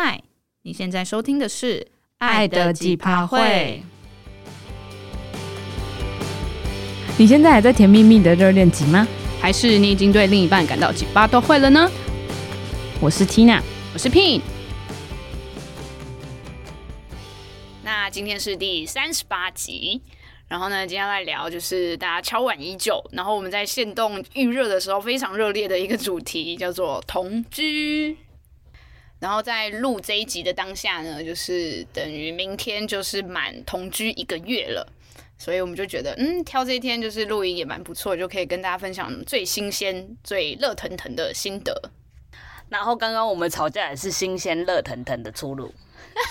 嗨，你现在收听的是《爱的几趴会》。你现在还在甜蜜蜜的热恋期吗？还是你已经对另一半感到几趴都会了呢？我是 Tina，我是 Pin。那今天是第三十八集，然后呢，今天来聊就是大家敲碗已久，然后我们在限动预热的时候非常热烈的一个主题，叫做同居。然后在录这一集的当下呢，就是等于明天就是满同居一个月了，所以我们就觉得，嗯，挑这一天就是录音也蛮不错，就可以跟大家分享最新鲜、最热腾腾的心得。然后刚刚我们吵架也是新鲜、热腾腾的出炉，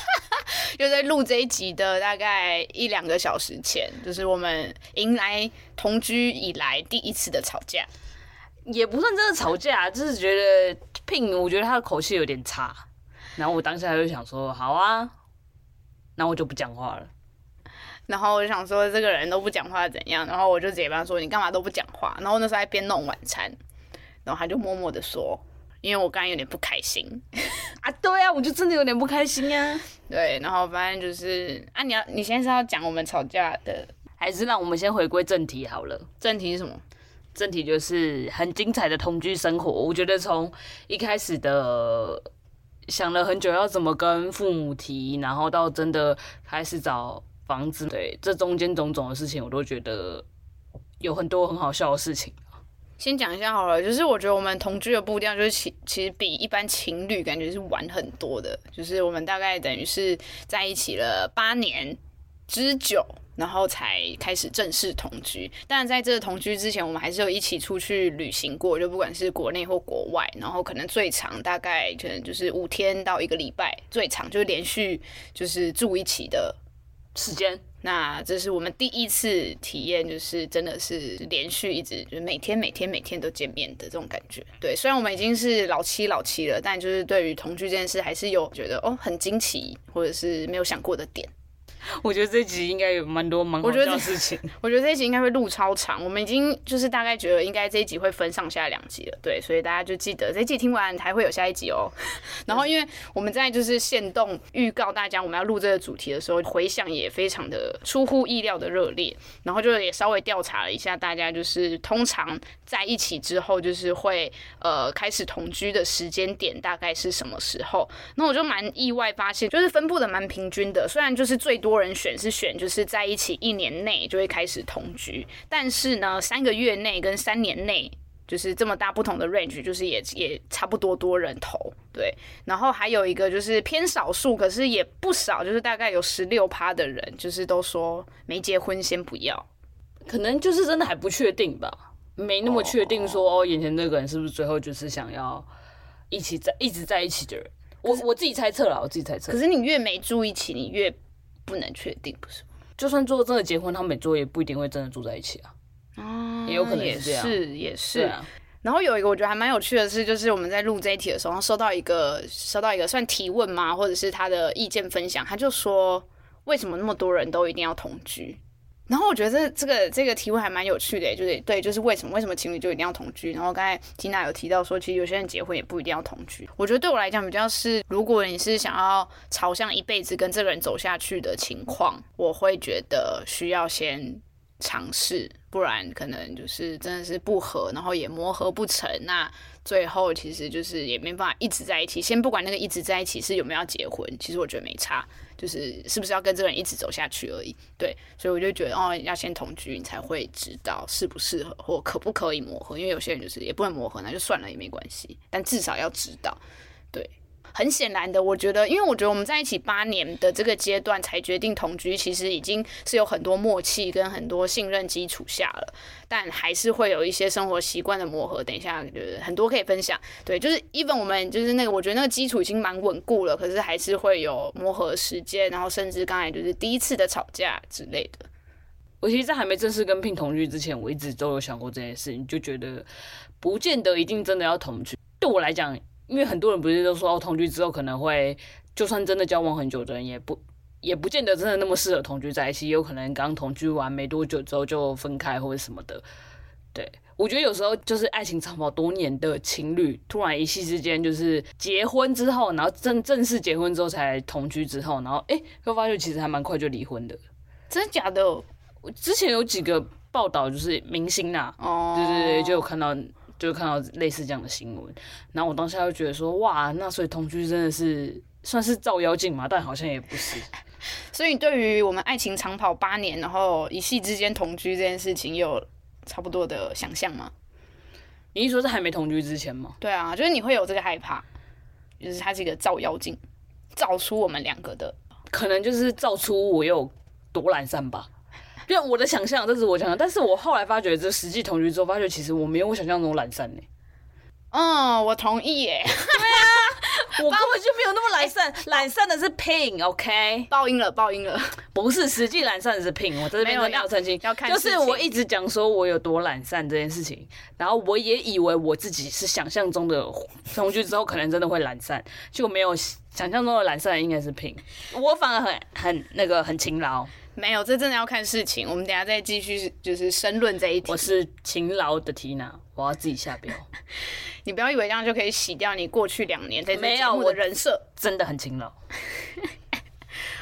就在录这一集的大概一两个小时前，就是我们迎来同居以来第一次的吵架。也不算真的吵架，就是觉得 Pin，我觉得他的口气有点差，然后我当下就想说好啊，然后我就不讲话了，然后我就想说这个人都不讲话怎样，然后我就直接跟他说你干嘛都不讲话，然后那时候还边弄晚餐，然后他就默默的说，因为我刚刚有点不开心。啊，对啊，我就真的有点不开心啊，对，然后反正就是啊，你要你现在是要讲我们吵架的，还是让我们先回归正题好了？正题是什么？正题就是很精彩的同居生活。我觉得从一开始的想了很久要怎么跟父母提，然后到真的开始找房子，对，这中间种种的事情，我都觉得有很多很好笑的事情。先讲一下好了，就是我觉得我们同居的步调就是其其实比一般情侣感觉是晚很多的，就是我们大概等于是在一起了八年之久。然后才开始正式同居，但在这个同居之前，我们还是有一起出去旅行过，就不管是国内或国外，然后可能最长大概可能就是五天到一个礼拜，最长就是连续就是住一起的时间。那这是我们第一次体验，就是真的是连续一直就是每天每天每天都见面的这种感觉。对，虽然我们已经是老七老妻了，但就是对于同居这件事，还是有觉得哦很惊奇，或者是没有想过的点。我觉得这集应该有蛮多蛮好笑的事情。我觉得这一集应该会录超长。我们已经就是大概觉得应该这一集会分上下两集了，对，所以大家就记得这一集听完还会有下一集哦。然后因为我们在就是限动预告大家我们要录这个主题的时候，回响也非常的出乎意料的热烈。然后就也稍微调查了一下大家，就是通常在一起之后就是会呃开始同居的时间点大概是什么时候？那我就蛮意外发现，就是分布的蛮平均的，虽然就是最多。人选是选，就是在一起一年内就会开始同居，但是呢，三个月内跟三年内就是这么大不同的 range，就是也也差不多多人投对。然后还有一个就是偏少数，可是也不少，就是大概有十六趴的人，就是都说没结婚先不要，可能就是真的还不确定吧，没那么确定说哦，眼前这个人是不是最后就是想要一起在一直在一起的人。我我自己猜测了，我自己猜测。可是你越没住一起，你越不能确定，不是？就算做真的结婚，他们每桌也不一定会真的住在一起啊。啊，也有可能是这样，也是也是。啊、然后有一个我觉得还蛮有趣的是，就是我们在录这一题的时候，收到一个收到一个算提问吗，或者是他的意见分享，他就说，为什么那么多人都一定要同居？然后我觉得这这个这个题目还蛮有趣的，就是对，就是为什么为什么情侣就一定要同居？然后刚才 Tina 有提到说，其实有些人结婚也不一定要同居。我觉得对我来讲比较是，如果你是想要朝向一辈子跟这个人走下去的情况，我会觉得需要先尝试，不然可能就是真的是不合，然后也磨合不成，那最后其实就是也没办法一直在一起。先不管那个一直在一起是有没有要结婚，其实我觉得没差。就是是不是要跟这个人一直走下去而已，对，所以我就觉得哦，要先同居，你才会知道适不适合或可不可以磨合，因为有些人就是也不能磨合，那就算了也没关系，但至少要知道，很显然的，我觉得，因为我觉得我们在一起八年的这个阶段才决定同居，其实已经是有很多默契跟很多信任基础下了，但还是会有一些生活习惯的磨合。等一下，就是很多可以分享。对，就是 even 我们就是那个，我觉得那个基础已经蛮稳固了，可是还是会有磨合时间，然后甚至刚才就是第一次的吵架之类的。我其实，在还没正式跟聘同居之前，我一直都有想过这件事，情就觉得不见得一定真的要同居。对我来讲。因为很多人不是都说，哦，同居之后可能会，就算真的交往很久的人，也不也不见得真的那么适合同居在一起，有可能刚同居完没多久之后就分开或者什么的。对，我觉得有时候就是爱情长跑多年的情侣，突然一夕之间就是结婚之后，然后正正式结婚之后才同居之后，然后哎，会发现其实还蛮快就离婚的。真的假的？我之前有几个报道，就是明星呐，哦，对对对，就有看到，就看到类似这样的新闻。然后我当下就觉得说，哇，那所以同居真的是算是照妖镜嘛？但好像也不是。所以对于我们爱情长跑八年，然后一夕之间同居这件事情，有差不多的想象吗？你一说是还没同居之前吗？对啊，就是你会有这个害怕，就是它是一个照妖镜，照出我们两个的，可能就是照出我有多懒散吧。就我的想象，这是我想象，但是我后来发觉，这实际同居之后，发觉其实我没有我想象中懒散呢。嗯，我同意耶。对啊，我根本就没有那么懒散，懒散的是 Pin，OK？报应了，报应了。不是，实际懒散的是 Pin。我在这边真的要澄清，要看就是我一直讲说我有多懒散这件事情，然后我也以为我自己是想象中的同居之后可能真的会懒散，结果没有想象中的懒散，应该是 Pin。我反而很很那个很勤劳。没有，这真的要看事情。我们等下再继续，就是申论这一题。我是勤劳的缇娜，我要自己下标。你不要以为这样就可以洗掉你过去两年在这节目的人设，真的很勤劳。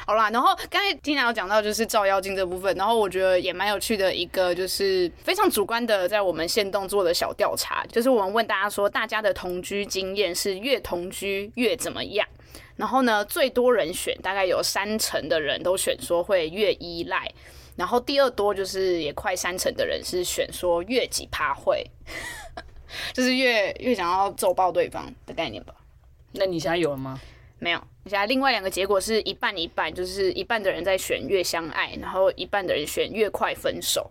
好啦，然后刚才缇娜有讲到就是照妖镜这部分，然后我觉得也蛮有趣的一个，就是非常主观的，在我们限动做的小调查，就是我们问大家说，大家的同居经验是越同居越怎么样？然后呢，最多人选大概有三成的人都选说会越依赖，然后第二多就是也快三成的人是选说越几趴会，就是越越想要揍爆对方的概念吧。那你现在有了吗？没有。现在另外两个结果是一半一半，就是一半的人在选越相爱，然后一半的人选越快分手。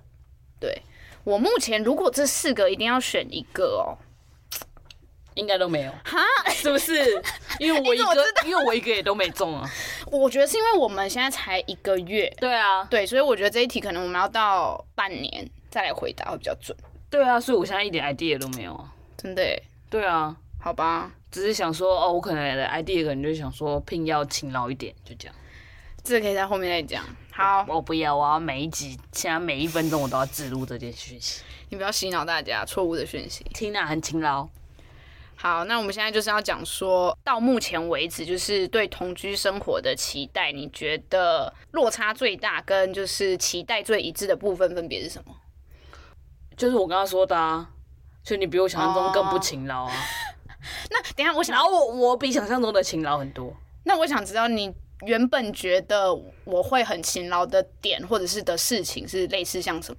对，我目前如果这四个一定要选一个哦。应该都没有哈，是不是？因为我一个，因为我一个也都没中啊。我觉得是因为我们现在才一个月，对啊，对，所以我觉得这一题可能我们要到半年再来回答会比较准。对啊，所以我现在一点 idea 都没有啊，真的。对啊，好吧，只是想说哦，我可能的 idea 可能就想说聘要勤劳一点，就这样。这个可以在后面再讲。好，我不要，我要每一集，现在每一分钟我都要记录这件讯息。你不要洗脑大家错误的讯息。Tina 很勤劳。好，那我们现在就是要讲说到目前为止，就是对同居生活的期待，你觉得落差最大跟就是期待最一致的部分分别是什么？就是我刚刚说的啊，就你比我想象中更不勤劳啊。Oh. 那等一下我想，然后我我比想象中的勤劳很多。那我想知道你原本觉得我会很勤劳的点或者是的事情是类似像什么？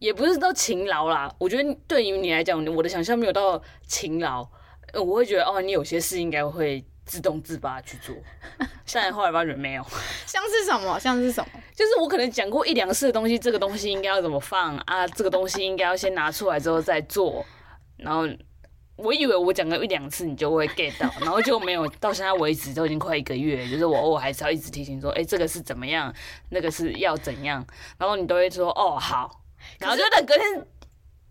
也不是都勤劳啦，我觉得对于你来讲，我的想象没有到勤劳。我会觉得哦，你有些事应该会自动自发去做，但后来发觉没有。像是什么？像是什么？就是我可能讲过一两次的东西，这个东西应该要怎么放啊？这个东西应该要先拿出来之后再做。然后我以为我讲个一两次你就会 get 到，然后就没有。到现在为止都已经快一个月，就是我偶尔还是要一直提醒说，哎、这个是怎么样，那个是要怎样，然后你都会说哦好，然后就等隔天。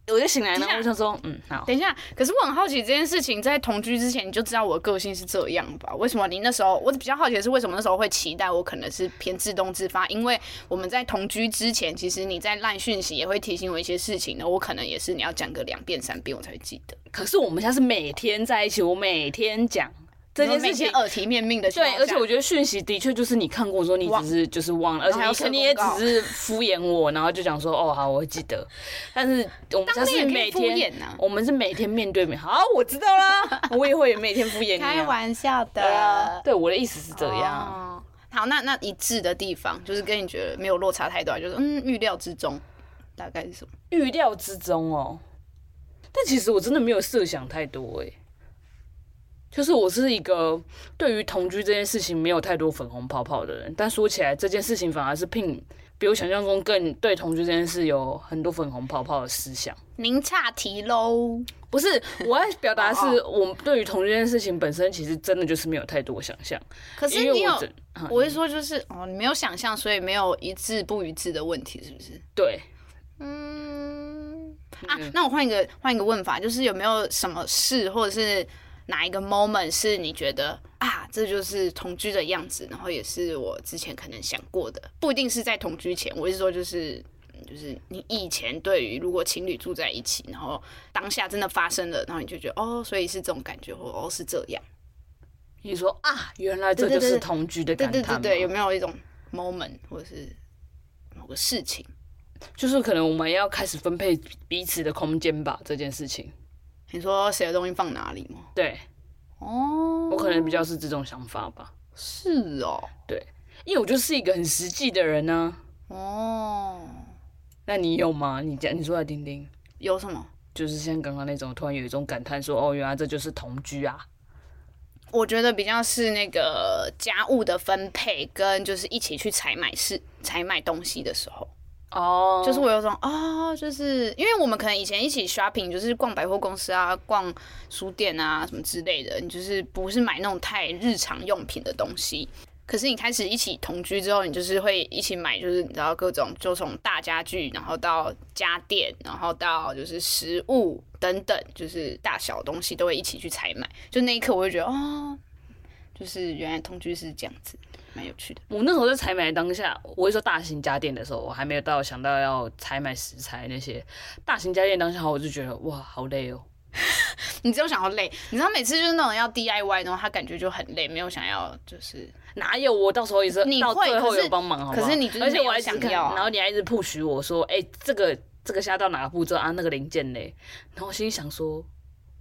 我就醒来了，我想说，嗯，好。等一下，可是我很好奇这件事情，在同居之前你就知道我的个性是这样吧？为什么你那时候，我比较好奇的是，为什么那时候会期待我可能是偏自动自发？因为我们在同居之前，其实你在烂讯息也会提醒我一些事情的，我可能也是你要讲个两遍三遍我才会记得。可是我们现在是每天在一起，我每天讲。这件事情耳提面命的，对，而且我觉得讯息的确就是你看过说你只是就是忘了，而且你也只是敷衍我，然后就讲说哦好，我会记得。但是我们家是每天，我们是每天面对面。好，我知道啦，我也会每天敷衍你。开玩笑的，对，我的意思是这样。好，那那一致的地方就是跟你觉得没有落差太大，就是嗯预料之中，大概是什么？预料之中哦。但其实我真的没有设想太多哎。就是我是一个对于同居这件事情没有太多粉红泡泡的人，但说起来这件事情反而是聘比我想象中更对同居这件事有很多粉红泡泡的思想。您岔题喽？不是，我要表达是我对于同居这件事情本身其实真的就是没有太多想象。可是你有，我会说就是哦，你没有想象，所以没有一致不一致的问题，是不是？对，嗯啊，那我换一个换一个问法，就是有没有什么事或者是？哪一个 moment 是你觉得啊，这就是同居的样子，然后也是我之前可能想过的，不一定是在同居前，我是说就是就是你以前对于如果情侣住在一起，然后当下真的发生了，然后你就觉得哦，所以是这种感觉，或哦是这样。你说啊，原来这就是同居的感叹。对对对对，有没有一种 moment 或者是某个事情，就是可能我们要开始分配彼此的空间吧？这件事情，你说谁的东西放哪里吗？对，哦，我可能比较是这种想法吧。是哦，对，因为我就是一个很实际的人呢、啊。哦，那你有吗？你讲，你说来听听。有什么？就是像刚刚那种，突然有一种感叹，说：“哦，原来这就是同居啊。”我觉得比较是那个家务的分配，跟就是一起去采买是采买东西的时候，哦就是我有种啊、哦，就是因为我们可能以前一起 shopping，就是逛百货公司啊、逛书店啊什么之类的，你就是不是买那种太日常用品的东西。可是你开始一起同居之后，你就是会一起买，就是你知道各种，就从大家具，然后到家电，然后到就是食物等等，就是大小东西都会一起去采买。就那一刻，我就觉得哦，就是原来同居是这样子，蛮有趣的。我那时候在采买当下，我会说大型家电的时候，我还没有到想到要采买食材那些大型家电当下，我就觉得哇，好累哦。你只有想要累，你知道每次就是那种要 DIY，然后他感觉就很累，没有想要就是哪有我到时候也是，你会到最后有帮忙好好，可是你而且我还想要，然后你还一直 push 我说，哎、欸，这个这个下到哪个步骤啊？那个零件嘞？然后我心里想说，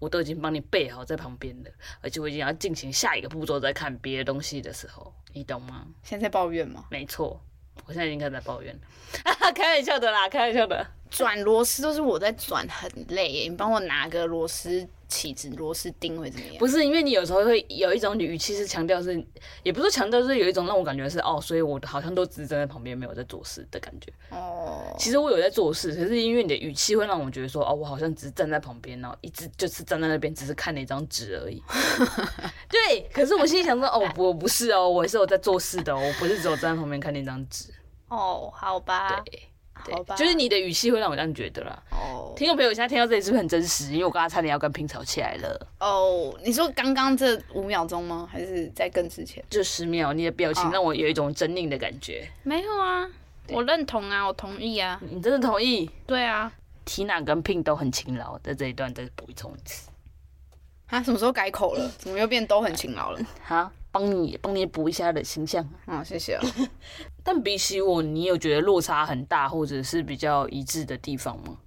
我都已经帮你备好在旁边了，而且我已经要进行下一个步骤，在看别的东西的时候，你懂吗？现在在抱怨吗？没错，我现在已经开始在抱怨了，开玩笑的啦，开玩笑的。转螺丝都是我在转，很累耶。你帮我拿个螺丝起子、螺丝钉会怎么样？不是，因为你有时候会有一种语气是强调是，也不是强调，是有一种让我感觉是哦，所以我好像都只是站在旁边，没有在做事的感觉。哦，其实我有在做事，可是因为你的语气会让我觉得说哦，我好像只是站在旁边，然后一直就是站在那边，只是看那张纸而已。对，可是我心里想说哦，我不是哦，我是有在做事的哦，我不是只有站在旁边看那张纸。哦，好吧。对。对，就是你的语气会让我这样觉得啦。哦，oh. 听众朋友，现在听到这里是不是很真实？因为我刚刚差点要跟平吵起来了。哦，oh, 你说刚刚这五秒钟吗？还是在更之前？就十秒，你的表情让我有一种狰狞的感觉。Oh. 没有啊，我认同啊，我同意啊。你真的同意？对啊。Tina 跟 Pin 都很勤劳，在这一段再补充一次。他什么时候改口了？怎么又变都很勤劳了？哈？帮你帮你补一下的形象啊，谢谢啊。但比起我，你有觉得落差很大，或者是比较一致的地方吗？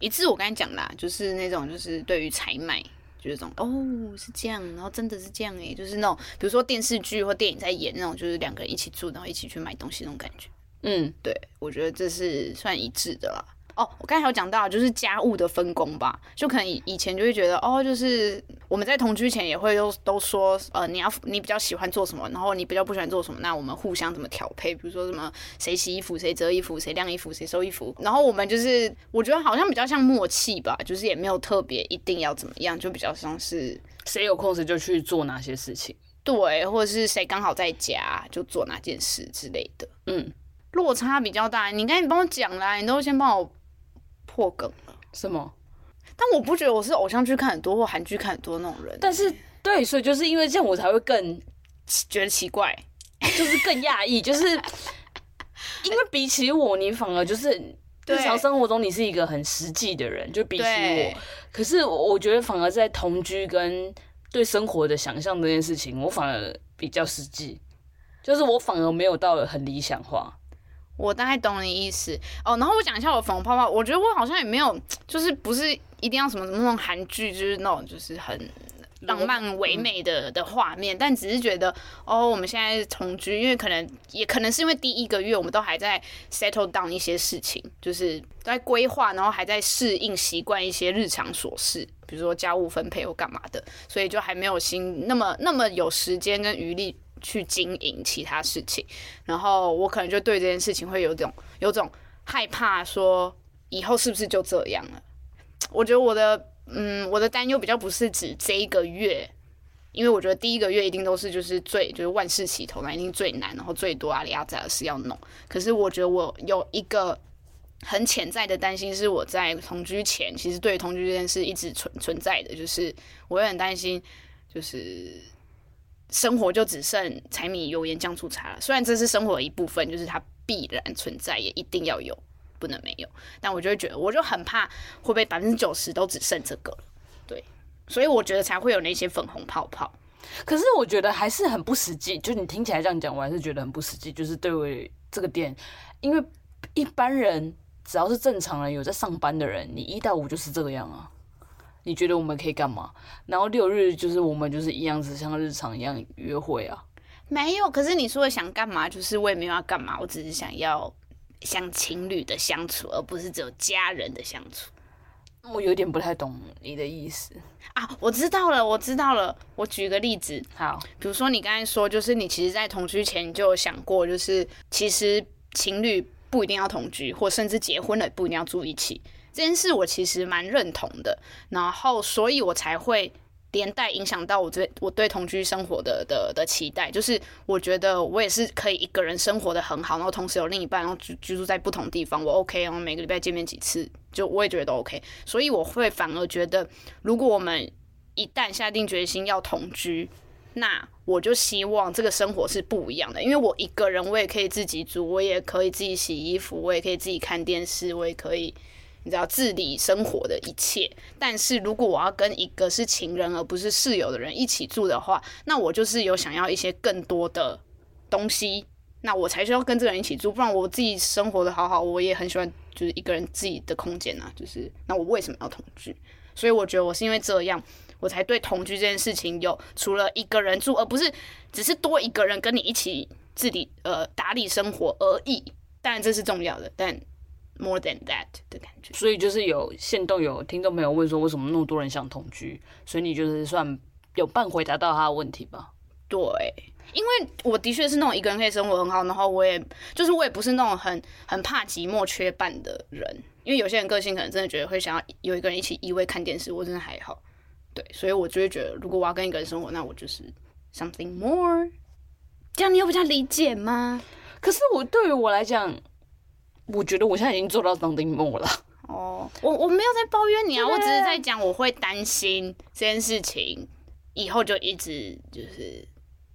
一致，我刚才讲啦，就是那种，就是对于采买，就是这种哦，是这样，然后真的是这样诶，就是那种，比如说电视剧或电影在演那种，就是两个人一起住，然后一起去买东西那种感觉。嗯，对，我觉得这是算一致的啦。哦，我刚才有讲到，就是家务的分工吧，就可能以以前就会觉得，哦，就是我们在同居前也会都都说，呃，你要你比较喜欢做什么，然后你比较不喜欢做什么，那我们互相怎么调配，比如说什么谁洗衣服，谁折衣服，谁晾衣服，谁收衣服，然后我们就是我觉得好像比较像默契吧，就是也没有特别一定要怎么样，就比较像是谁有空时就去做哪些事情，对，或者是谁刚好在家就做哪件事之类的，嗯，落差比较大，你赶紧帮我讲啦，你都先帮我。破梗了什么？但我不觉得我是偶像剧看很多或韩剧看很多那种人。但是对，所以就是因为这样，我才会更觉得奇怪，就是更讶异，就是因为比起我，你反而就是日常生活中你是一个很实际的人，就比起我。可是我觉得反而在同居跟对生活的想象这件事情，我反而比较实际，就是我反而没有到很理想化。我大概懂你意思哦，然后我讲一下我粉红泡泡，我觉得我好像也没有，就是不是一定要什么什么那种韩剧，就是那种就是很浪漫唯美的的画面，但只是觉得哦，我们现在同居，因为可能也可能是因为第一个月我们都还在 settle down 一些事情，就是在规划，然后还在适应习惯一些日常琐事，比如说家务分配或干嘛的，所以就还没有心那么那么有时间跟余力。去经营其他事情，然后我可能就对这件事情会有种有种害怕，说以后是不是就这样了？我觉得我的嗯，我的担忧比较不是指这一个月，因为我觉得第一个月一定都是就是最就是万事起头难，一定最难，然后最多阿里阿扎的事要弄。可是我觉得我有一个很潜在的担心，是我在同居前，其实对同居这件事一直存存在的，就是我也很担心，就是。生活就只剩柴米油盐酱醋茶了。虽然这是生活的一部分，就是它必然存在，也一定要有。不能没有。但我就会觉得，我就很怕会不会百分之九十都只剩这个，对，所以我觉得才会有那些粉红泡泡。可是我觉得还是很不实际，就你听起来这样讲，我还是觉得很不实际。就是对于这个点，因为一般人只要是正常人，有在上班的人，你一到五就是这个样啊。你觉得我们可以干嘛？然后六日就是我们就是一样，是像日常一样约会啊。没有，可是你说的想干嘛，就是我也没有要干嘛，我只是想要像情侣的相处，而不是只有家人的相处。我有点不太懂你的意思啊！我知道了，我知道了。我举个例子，好，比如说你刚才说，就是你其实，在同居前你就有想过，就是其实情侣不一定要同居，或甚至结婚了不一定要住一起。这件事我其实蛮认同的，然后所以我才会。连带影响到我对我对同居生活的的的期待，就是我觉得我也是可以一个人生活的很好，然后同时有另一半，然后居居住在不同地方，我 OK，然后每个礼拜见面几次，就我也觉得 OK。所以我会反而觉得，如果我们一旦下定决心要同居，那我就希望这个生活是不一样的，因为我一个人我也可以自己煮，我也可以自己洗衣服，我也可以自己看电视，我也可以。你知道自理生活的一切，但是如果我要跟一个是情人而不是室友的人一起住的话，那我就是有想要一些更多的东西，那我才需要跟这个人一起住，不然我自己生活的好好，我也很喜欢就是一个人自己的空间啊，就是那我为什么要同居？所以我觉得我是因为这样，我才对同居这件事情有除了一个人住，而不是只是多一个人跟你一起自理呃打理生活而已，当然这是重要的，但。More than that 的感觉，所以就是有现动有听众朋友问说，为什么那么多人想同居？所以你就是算有半回答到他的问题吧？对，因为我的确是那种一个人可以生活很好，然后我也就是我也不是那种很很怕寂寞缺伴的人，因为有些人个性可能真的觉得会想要有一个人一起依偎看电视，我真的还好。对，所以我就会觉得，如果我要跟一个人生活，那我就是 something more。这样你有比较理解吗？可是我对于我来讲。我觉得我现在已经做到 something more 了。哦，我我没有在抱怨你啊，我只是在讲我会担心这件事情以后就一直就是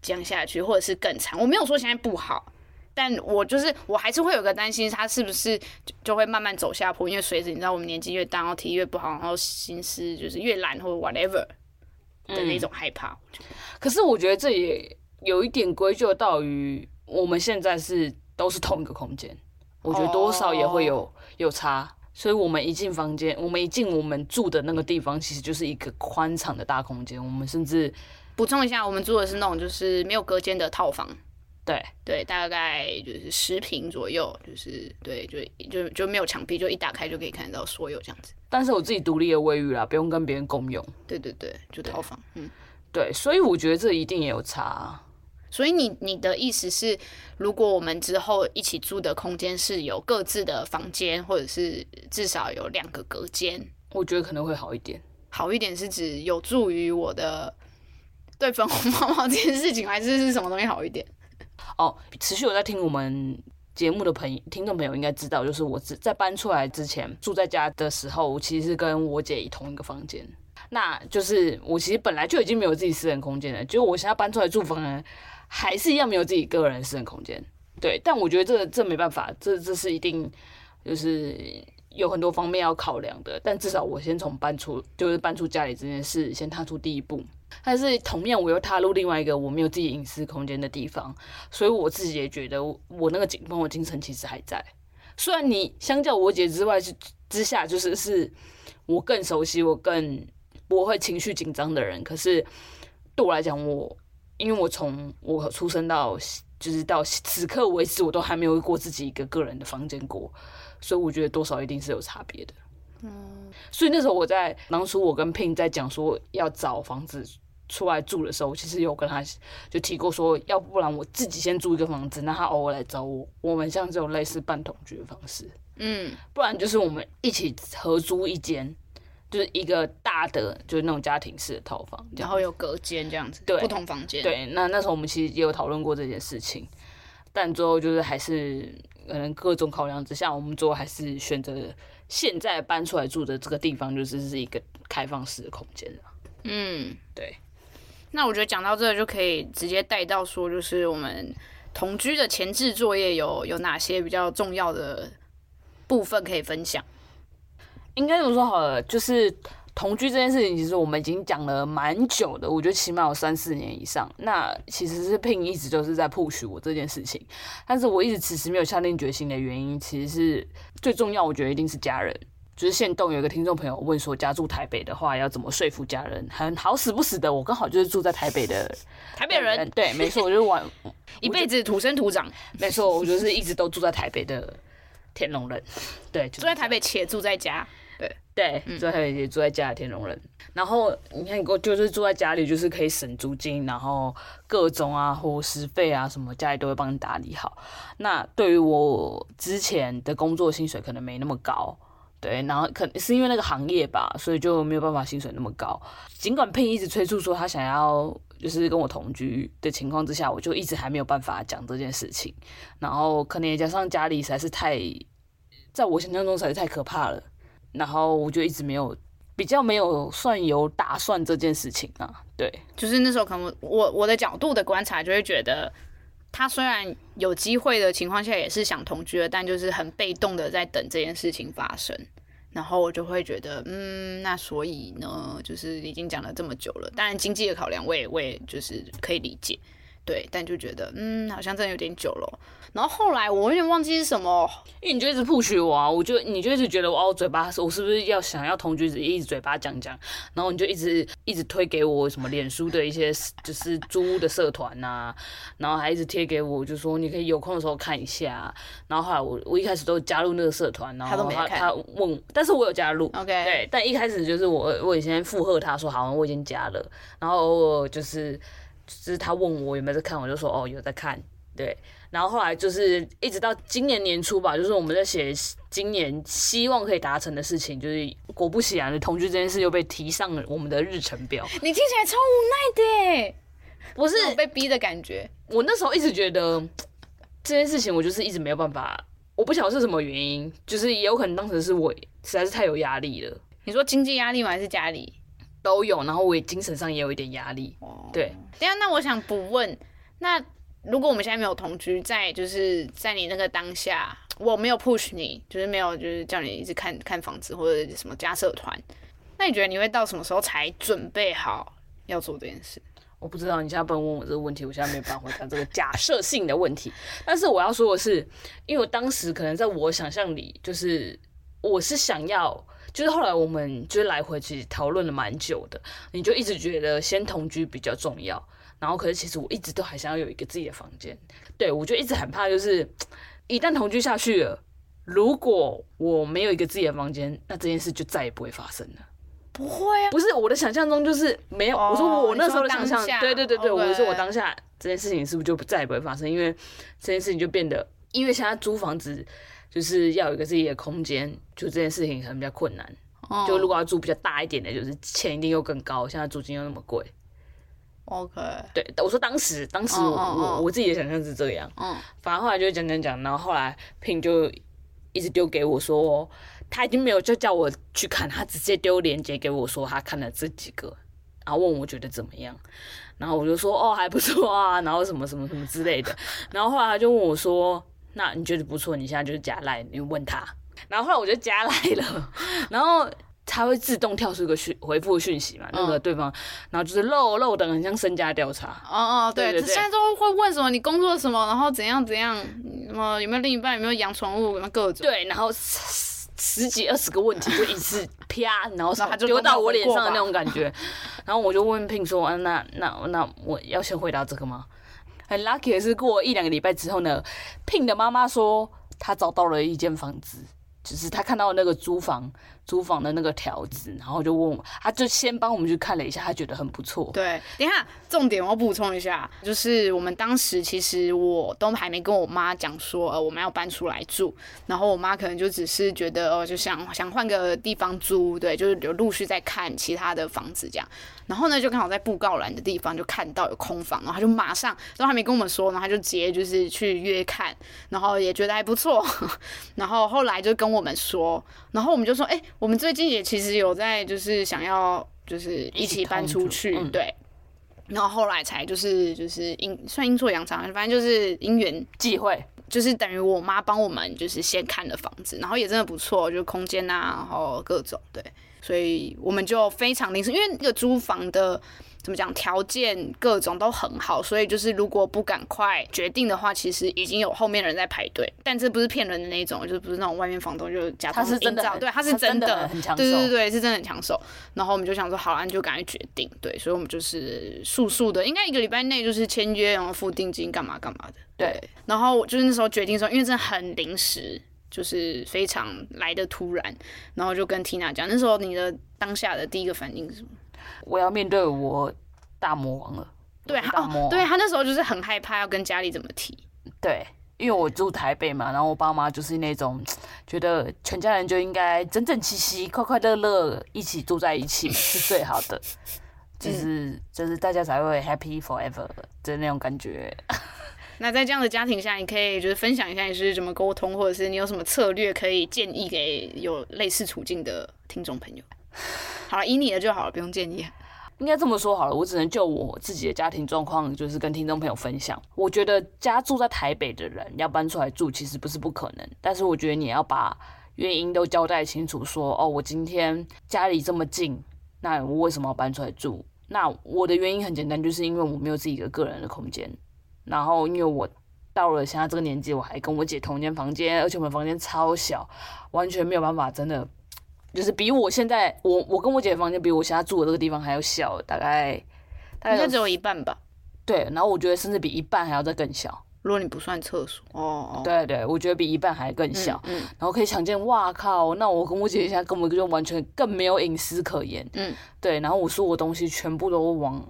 这样下去，或者是更长。我没有说现在不好，但我就是我还是会有个担心，他是不是就就会慢慢走下坡？因为随着你知道我们年纪越大，然后体力越不好，然后心思就是越懒或者 whatever 的那种害怕。嗯，可是我觉得这也有一点归咎到于我们现在是都是同一个空间。我觉得多少也会有有差，所以我们一进房间，我们一进我们住的那个地方，其实就是一个宽敞的大空间。我们甚至补充一下，我们住的是那种就是没有隔间的套房，对对，大概就是十平左右，就是对，就就就没有墙壁，就一打开就可以看到所有这样子。但是我自己独立的卫浴啦，不用跟别人共用。对对对，就套房，嗯，对，所以我觉得这一定也有差。所以你你的意思是，如果我们之后一起住的空间是有各自的房间，或者是至少有两个隔间，我觉得可能会好一点。好一点是指有助于我的对粉红泡泡这件事情，还是是什么东西好一点？哦，持续有在听我们节目的朋友听众朋友应该知道，就是我在搬出来之前住在家的时候，我其实是跟我姐以同一个房间。那就是我其实本来就已经没有自己私人空间了，就我现在搬出来住房呢。还是一样没有自己个人私人空间，对，但我觉得这这没办法，这这是一定就是有很多方面要考量的。但至少我先从搬出，就是搬出家里这件事先踏出第一步。但是同样，我又踏入另外一个我没有自己隐私空间的地方，所以我自己也觉得我那个紧绷的精神其实还在。虽然你相较我姐之外之之下，就是是我更熟悉，我更不会情绪紧张的人，可是对我来讲，我。因为我从我出生到就是到此刻为止，我都还没有过自己一个个人的房间过，所以我觉得多少一定是有差别的。嗯，所以那时候我在当初我跟 Pin 在讲说要找房子出来住的时候，其实有跟他就提过说，要不然我自己先租一个房子，那他偶尔来找我，我们像这种类似半同居的方式，嗯，不然就是我们一起合租一间。就是一个大的，就是那种家庭式的套房，然后有隔间这样子，对，不同房间。对，那那时候我们其实也有讨论过这件事情，但最后就是还是可能各种考量之下，我们最后还是选择现在搬出来住的这个地方，就是是一个开放式的空间。嗯，对。那我觉得讲到这就可以直接带到说，就是我们同居的前置作业有有哪些比较重要的部分可以分享？应该这么说好了，就是同居这件事情，其实我们已经讲了蛮久的，我觉得起码有三四年以上。那其实是 Pin 一直就是在 push 我这件事情，但是我一直迟迟没有下定决心的原因，其实是最重要，我觉得一定是家人。就是现动有一个听众朋友问说，家住台北的话要怎么说服家人？很好死不死的，我刚好就是住在台北的台北人。对，没错，我就是玩 一辈子土生土长。没错，我就是一直都住在台北的天龙人。对，住在台北且住在家。对对，住在台北也住在家里天龙人。然后你看，我就是住在家里，就是可以省租金，然后各种啊伙食费啊什么，家里都会帮你打理好。那对于我之前的工作薪水可能没那么高。对，然后可能是因为那个行业吧，所以就没有办法薪水那么高。尽管 Pin 一直催促说他想要就是跟我同居的情况之下，我就一直还没有办法讲这件事情。然后可能也加上家里实在是太，在我想象中实在是太可怕了。然后我就一直没有比较没有算有打算这件事情啊。对，就是那时候可能我我的角度的观察就会觉得。他虽然有机会的情况下也是想同居的，但就是很被动的在等这件事情发生，然后我就会觉得，嗯，那所以呢，就是已经讲了这么久了，当然经济的考量我也我也就是可以理解。对，但就觉得嗯，好像真的有点久了。然后后来我有点忘记是什么，因为你就一直 push 我啊，我就你就一直觉得哦，嘴巴我是不是要想要同居，一直嘴巴讲讲，然后你就一直一直推给我什么脸书的一些就是租屋的社团呐、啊，然后还一直贴给我，就说你可以有空的时候看一下。然后后来我我一开始都加入那个社团，然后他他都没，他问，但是我有加入，OK，对，但一开始就是我我以前附和他说好，我已经加了，然后偶尔就是。就是他问我有没有在看，我就说哦有在看，对。然后后来就是一直到今年年初吧，就是我们在写今年希望可以达成的事情，就是果不其然的同居这件事又被提上了我们的日程表。你听起来超无奈的耶，不是被逼的感觉。我那时候一直觉得这件事情，我就是一直没有办法，我不晓得是什么原因，就是也有可能当时是我实在是太有压力了。你说经济压力吗？还是家里？都有，然后我也精神上也有一点压力。哦，对。等下，那我想补问，那如果我们现在没有同居，在就是在你那个当下，我没有 push 你，就是没有就是叫你一直看看房子或者什么加社团，那你觉得你会到什么时候才准备好要做这件事？我不知道，你现在不能问我这个问题，我现在没有办法回答这个假设性的问题。但是我要说的是，因为我当时可能在我想象里，就是我是想要。就是后来我们就是来回其实讨论了蛮久的，你就一直觉得先同居比较重要，然后可是其实我一直都还想要有一个自己的房间，对，我就一直很怕，就是一旦同居下去了，如果我没有一个自己的房间，那这件事就再也不会发生了。不会啊，不是我的想象中就是没有，我说我那时候的想象，对对对对，我说我当下这件事情是不是就再也不会发生？因为这件事情就变得，因为现在租房子。就是要有一个自己的空间，就这件事情可能比较困难。Oh. 就如果要住比较大一点的，就是钱一定又更高，现在租金又那么贵。OK，对，我说当时，当时我、oh, oh, oh. 我我自己的想象是这样。嗯，oh. 反正后来就讲讲讲，然后后来 Pin 就一直丢给我说，他已经没有就叫我去看，他直接丢链接给我说他看了这几个，然后问我觉得怎么样，然后我就说哦还不错啊，然后什么什么什么之类的，然后后来他就问我说。那你觉得不错，你现在就是加赖，你问他，然后后来我就加赖了，然后他会自动跳出一个讯回复讯息嘛，那个对方，然后就是漏漏的很像身家调查。哦哦，对对对，现在都会问什么？你工作什么？然后怎样怎样？什么有没有另一半？有没有养宠物？各种？对，然后十十几二十个问题就一次啪，然后他就丢到我脸上的那种感觉。然后我就问 Pin 说：“啊，那那那我要先回答这个吗？”很 lucky 的是，过一两个礼拜之后呢，Pin 的妈妈说她找到了一间房子，就是她看到那个租房。租房的那个条子，然后就问我，他就先帮我们去看了一下，他觉得很不错。对，等一下重点我补充一下，就是我们当时其实我都还没跟我妈讲说，呃，我们要搬出来住，然后我妈可能就只是觉得，呃，就想想换个地方租，对，就是有陆续在看其他的房子这样，然后呢，就刚好在布告栏的地方就看到有空房，然后他就马上都还没跟我们说，然后他就直接就是去约看，然后也觉得还不错，然后后来就跟我们说，然后我们就说，哎。我们最近也其实有在，就是想要，就是一起搬出去，嗯、对。然后后来才就是就是阴算阴错阳差，反正就是因缘际会，就是等于我妈帮我们就是先看了房子，然后也真的不错，就空间啊，然后各种对，所以我们就非常临时，因为那个租房的。怎么讲？条件各种都很好，所以就是如果不赶快决定的话，其实已经有后面的人在排队。但这不是骗人的那种，就是不是那种外面房东就假装营造，他是真的，对，他是真的，对对对，是真的很抢手。然后我们就想说，好，你就赶快决定。对，所以我们就是速速的，应该一个礼拜内就是签约，然后付定金，干嘛干嘛的。对，对然后就是那时候决定说，因为真的很临时，就是非常来的突然，然后就跟 Tina 讲，那时候你的当下的第一个反应是什么？我要面对我大魔王了。对，大魔王，哦，对他那时候就是很害怕要跟家里怎么提。对，因为我住台北嘛，然后我爸妈就是那种 觉得全家人就应该整整齐齐、快快乐乐一起住在一起 是最好的，就是、嗯、就是大家才会 happy forever 的那种感觉。那在这样的家庭下，你可以就是分享一下你是怎么沟通，或者是你有什么策略可以建议给有类似处境的听众朋友。好了，以你的就好了，不用建议。应该这么说好了，我只能就我自己的家庭状况，就是跟听众朋友分享。我觉得家住在台北的人要搬出来住，其实不是不可能，但是我觉得你要把原因都交代清楚说，说哦，我今天家里这么近，那我为什么要搬出来住？那我的原因很简单，就是因为我没有自己的个人的空间，然后因为我到了现在这个年纪，我还跟我姐同间房间，而且我们房间超小，完全没有办法，真的。就是比我现在，我我跟我姐的房间比我现在住的这个地方还要小，大概大概只有一半吧。对，然后我觉得甚至比一半还要再更小。如果你不算厕所，哦，对对，我觉得比一半还更小。嗯，嗯，然后可以想见，哇靠，那我跟我姐现在根本就完全更没有隐私可言。嗯，对，然后我所有东西全部都往。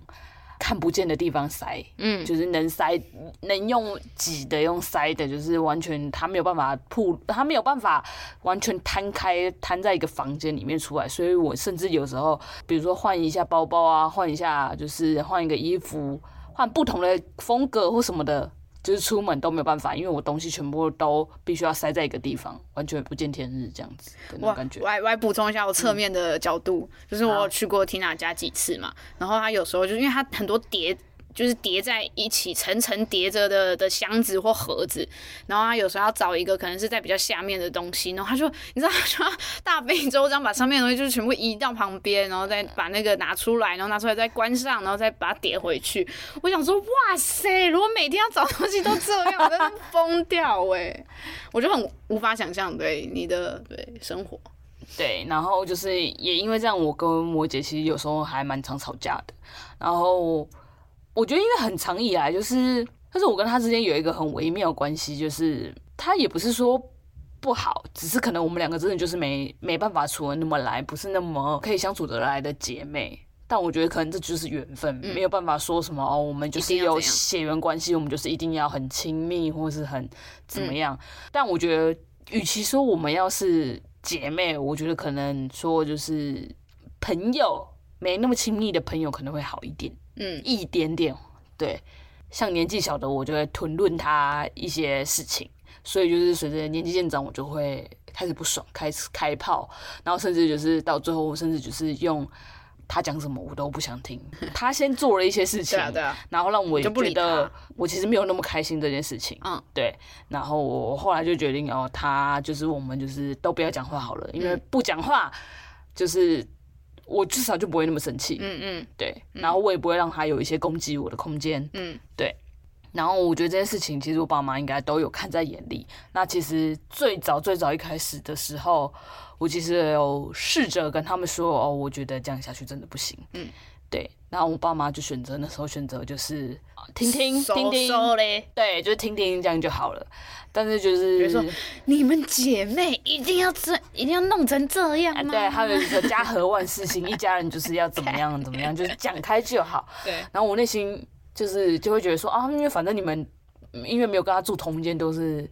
看不见的地方塞，嗯，就是能塞能用挤的用塞的，就是完全他没有办法铺，他没有办法完全摊开摊在一个房间里面出来，所以我甚至有时候，比如说换一下包包啊，换一下就是换一个衣服，换不同的风格或什么的。就是出门都没有办法，因为我东西全部都必须要塞在一个地方，完全不见天日这样子的那种感觉。我我来补充一下我侧面的角度，嗯、就是我去过 Tina 家几次嘛，然后她有时候就是因为她很多叠。就是叠在一起，层层叠着的的箱子或盒子，然后他有时候要找一个可能是在比较下面的东西，然后他就你知道，他说大费周章把上面的东西就是全部移到旁边，然后再把那个拿出来，然后拿出来再关上，然后再把它叠回去。我想说，哇塞，如果每天要找东西都这样，我真的疯掉哎、欸！我就很无法想象对你的对生活。对，然后就是也因为这样，我跟摩姐其实有时候还蛮常吵架的，然后。我觉得因为很长以来就是，但是我跟他之间有一个很微妙的关系，就是他也不是说不好，只是可能我们两个真的就是没没办法处的那么来，不是那么可以相处得来的姐妹。但我觉得可能这就是缘分，没有办法说什么哦，我们就是有血缘关系，我们就是一定要很亲密或是很怎么样。但我觉得，与其说我们要是姐妹，我觉得可能说就是朋友，没那么亲密的朋友可能会好一点。嗯，一点点，对，像年纪小的我就会吞论他一些事情，所以就是随着年纪渐长，我就会开始不爽，开始开炮，然后甚至就是到最后，甚至就是用他讲什么我都不想听，他先做了一些事情，对啊对啊，然后让我觉得我其实没有那么开心这件事情，嗯，对，然后我后来就决定哦，他就是我们就是都不要讲话好了，因为不讲话就是。我至少就不会那么生气，嗯嗯，对，然后我也不会让他有一些攻击我的空间，嗯，对，然后我觉得这件事情其实我爸妈应该都有看在眼里。那其实最早最早一开始的时候，我其实有试着跟他们说，哦，我觉得这样下去真的不行，嗯，对，然后我爸妈就选择那时候选择就是听听听听，对，就是听听这样就好了。但是就是，比如说你们姐妹一定要这，一定要弄成这样吗？对，他们说家和万事兴，一家人就是要怎么样怎么样，就是讲开就好。对。然后我内心就是就会觉得说啊，因为反正你们因为没有跟他住同间，都是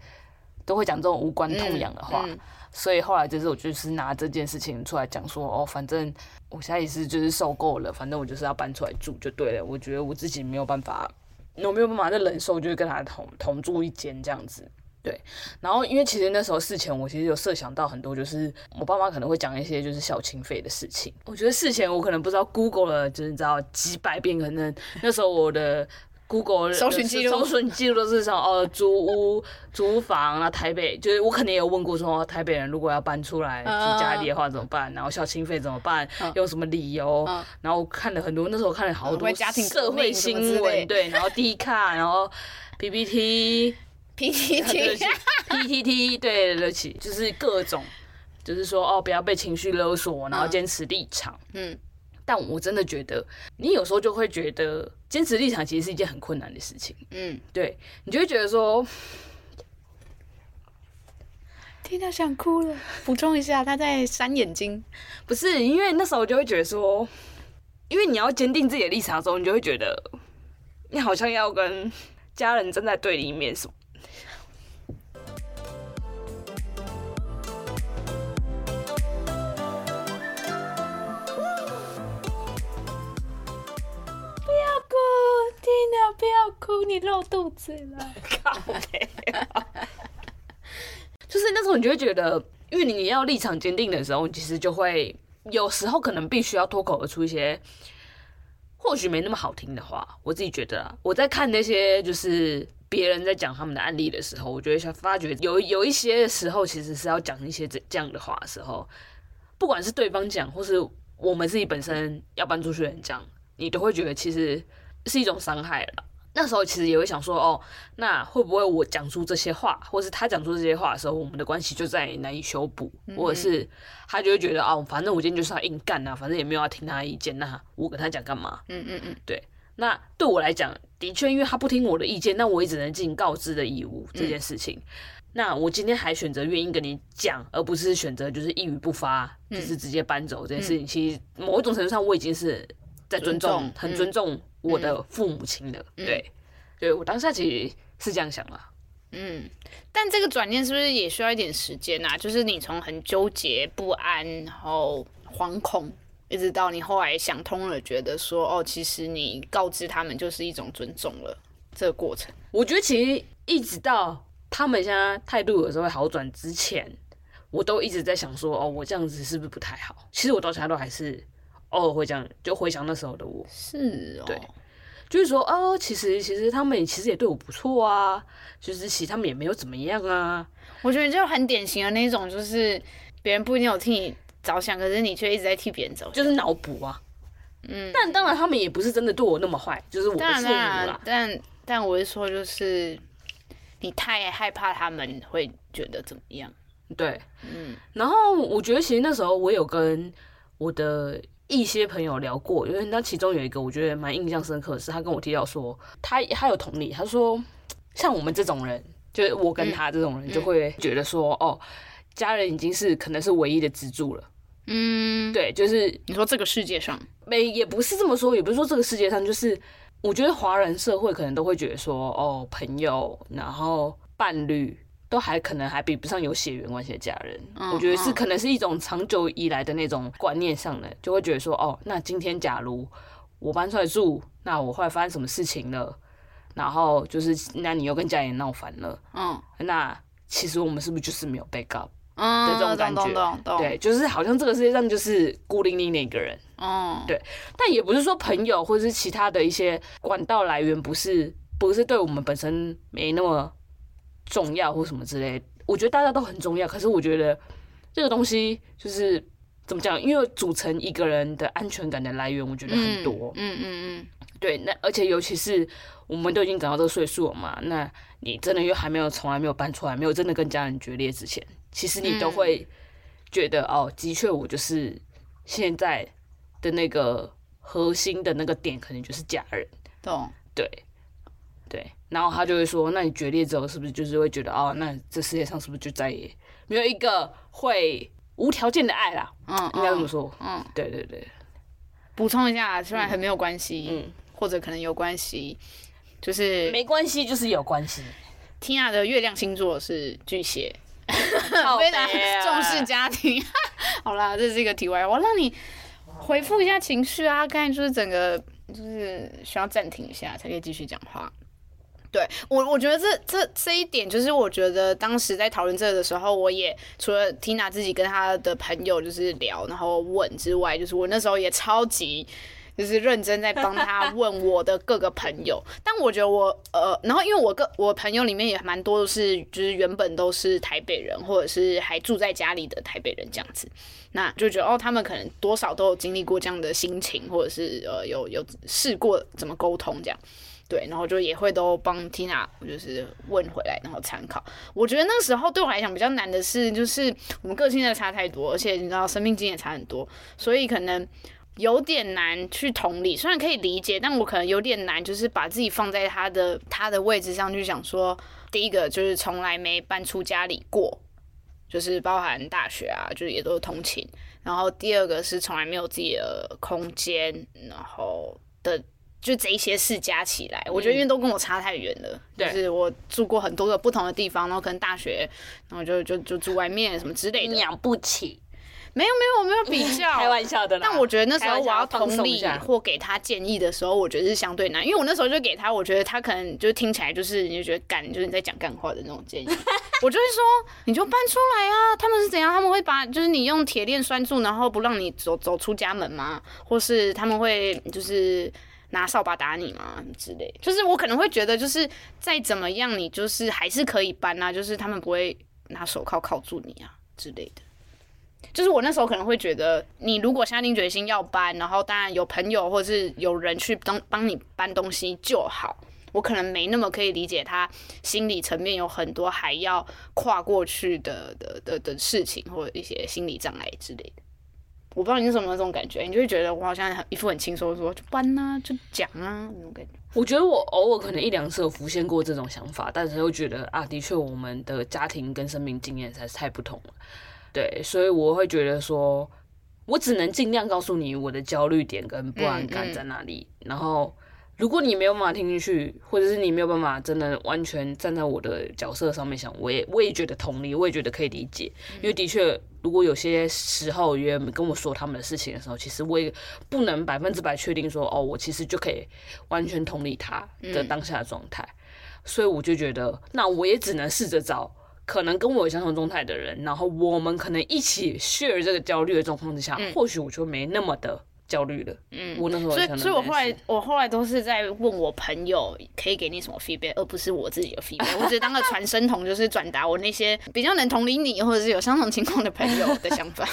都会讲这种无关痛痒的话，所以后来就是我就是拿这件事情出来讲说哦，反正我现在也是就是受够了，反正我就是要搬出来住就对了。我觉得我自己没有办法，我没有办法再忍受，就是跟他同同住一间这样子。对，然后因为其实那时候事前我其实有设想到很多，就是我爸妈可能会讲一些就是孝亲费的事情。我觉得事前我可能不知道 Google 了，就是你知道几百遍，可能那时候我的 Google 搜寻记录，搜寻记录都是什么哦，租屋、租房啊，台北就是我肯定也有问过说，台北人如果要搬出来住家里的话怎么办？然后孝亲费怎么办？用什么理由？然后看了很多，那时候看了好多社会新闻，对，然后 D 卡，然后 PPT、PPT、PTT，对，对不起，就是各种，就是说哦，不要被情绪勒索，然后坚持立场，嗯。但我真的觉得，你有时候就会觉得坚持立场其实是一件很困难的事情。嗯，对，你就会觉得说，听到想哭了。补充一下，他在扇眼睛，不是因为那时候我就会觉得说，因为你要坚定自己的立场的时候，你就会觉得你好像要跟家人站在对立面什么。不要哭，你露肚子了。靠北就是那时候，你就会觉得，因为你要立场坚定的时候，其实就会有时候可能必须要脱口而出一些或许没那么好听的话。我自己觉得啊，我在看那些就是别人在讲他们的案例的时候，我觉得发觉有有一些时候其实是要讲一些这这样的话的时候，不管是对方讲，或是我们自己本身要搬出去的人讲，你都会觉得其实是一种伤害了。那时候其实也会想说，哦，那会不会我讲出这些话，或是他讲出这些话的时候，我们的关系就在难以修补，嗯嗯，或者是他就会觉得，哦，反正我今天就是要硬干啊，反正也没有要听他的意见，那我跟他讲干嘛？嗯嗯嗯，对。那对我来讲，的确，因为他不听我的意见，那我也只能尽告知的义务这件事情。嗯、那我今天还选择愿意跟你讲，而不是选择就是一语不发，就是直接搬走这件事情，嗯、其实某一种程度上，我已经是在尊重很尊重。我的父母亲的，嗯、对，对我当下其实是这样想啦。嗯，但这个转念是不是也需要一点时间啊？就是你从很纠结不安，然后惶恐，一直到你后来想通了，觉得说，哦，其实你告知他们就是一种尊重了。这个过程，我觉得其实一直到他们现在态度有时候会好转之前，我都一直在想说，哦，我这样子是不是不太好？其实我到现在都还是。偶尔会这样，就回想那时候的我。是哦，对，就是说，哦，其实其实他们其实也对我不错啊，就是其实他们也没有怎么样啊。我觉得就很典型的那种，就是别人不一定有替你着想，可是你却一直在替别人着想，就是脑补啊。嗯，但当然他们也不是真的对我那么坏，就是我的错误啦。但但我是说，就是你太害怕他们会觉得怎么样？对，嗯。然后我觉得其实那时候我有跟我的。一些朋友聊过，因为那其中有一个我觉得蛮印象深刻的是，他跟我提到说，他他有同理，他说像我们这种人，就是我跟他这种人，就会觉得说，哦，家人已经是可能是唯一的支柱了。嗯，对，就是你说这个世界上没也不是这么说，也不是说这个世界上，就是我觉得华人社会可能都会觉得说，哦，朋友，然后伴侣。都还可能还比不上有血缘关系的家人，嗯、我觉得是可能是一种长久以来的那种观念上的，就会觉得说，哦，那今天假如我搬出来住，那我后来发生什么事情了，然后就是那你又跟家里人闹翻了，嗯，那其实我们是不是就是没有 backup 的这种感觉？对，就是好像这个世界上就是孤零零的一个人，嗯，对，但也不是说朋友或者是其他的一些管道来源不是不是对我们本身没那么。重要或什么之类，我觉得大家都很重要。可是我觉得这个东西就是怎么讲？因为组成一个人的安全感的来源，我觉得很多。嗯嗯嗯，对。那而且尤其是我们都已经长到这个岁数了嘛，那你真的又还没有从来没有搬出来，没有真的跟家人决裂之前，其实你都会觉得哦，的确我就是现在的那个核心的那个点，可能就是家人。懂。对。对，然后他就会说：“那你决裂之后，是不是就是会觉得哦，那这世界上是不是就再也没有一个会无条件的爱啦？”嗯，应该这么说。嗯，对对对。补充一下，虽然很没有关系，嗯，或者可能有关系，就是没关系，就是有关系。Tina 的月亮星座是巨蟹，非常重视家庭。好啦，这是一个题外话，我让你回复一下情绪啊，刚才就是整个就是需要暂停一下，才可以继续讲话。对我，我觉得这这这一点，就是我觉得当时在讨论这个的时候，我也除了 Tina 自己跟他的朋友就是聊，然后问之外，就是我那时候也超级就是认真在帮他 问我的各个朋友。但我觉得我呃，然后因为我个我朋友里面也蛮多都是，就是原本都是台北人，或者是还住在家里的台北人这样子，那就觉得哦，他们可能多少都有经历过这样的心情，或者是呃有有试过怎么沟通这样。对，然后就也会都帮 Tina 就是问回来，然后参考。我觉得那个时候对我来讲比较难的是，就是我们个性的差太多，而且你知道生命经验差很多，所以可能有点难去同理。虽然可以理解，但我可能有点难，就是把自己放在他的他的位置上去想说，第一个就是从来没搬出家里过，就是包含大学啊，就是也都是通勤。然后第二个是从来没有自己的空间，然后的。就这一些事加起来，我觉得因为都跟我差太远了。嗯、就是我住过很多个不同的地方，然后可能大学，然后就就就住外面什么之类的。养不起，没有没有我没有比较，开玩笑的啦。但我觉得那时候我要同理或给他建议的时候，我觉得是相对难，因为我那时候就给他，我觉得他可能就是听起来就是你就觉得干，就是你在讲干话的那种建议。我就会说，你就搬出来啊！他们是怎样？他们会把就是你用铁链拴住，然后不让你走走出家门吗？或是他们会就是。拿扫把打你吗之类？就是我可能会觉得，就是再怎么样，你就是还是可以搬啊，就是他们不会拿手铐铐住你啊之类的。就是我那时候可能会觉得，你如果下定决心要搬，然后当然有朋友或者是有人去帮帮你搬东西就好。我可能没那么可以理解他心理层面有很多还要跨过去的的的的事情，或者一些心理障碍之类的。我不知道你是什么那种感觉，你就会觉得我好像一副很轻松，说就搬啊，就讲啊那种感觉。我觉得我偶尔可能一两次有浮现过这种想法，但是又觉得啊，的确我们的家庭跟生命经验实在是太不同了。对，所以我会觉得说，我只能尽量告诉你我的焦虑点跟不安感在哪里，嗯嗯、然后。如果你没有办法听进去，或者是你没有办法真的完全站在我的角色上面想，我也我也觉得同理，我也觉得可以理解。因为的确，如果有些时候有人跟我说他们的事情的时候，其实我也不能百分之百确定说，哦，我其实就可以完全同理他的当下的状态。所以我就觉得，那我也只能试着找可能跟我有相同状态的人，然后我们可能一起 share 这个焦虑的状况之下，或许我就没那么的。焦虑了，嗯，我那时候，所以，所以我后来，我后来都是在问我朋友可以给你什么 feedback，而不是我自己的 feedback。我只当个传声筒，就是转达我那些比较能同理你，或者是有相同情况的朋友的想法。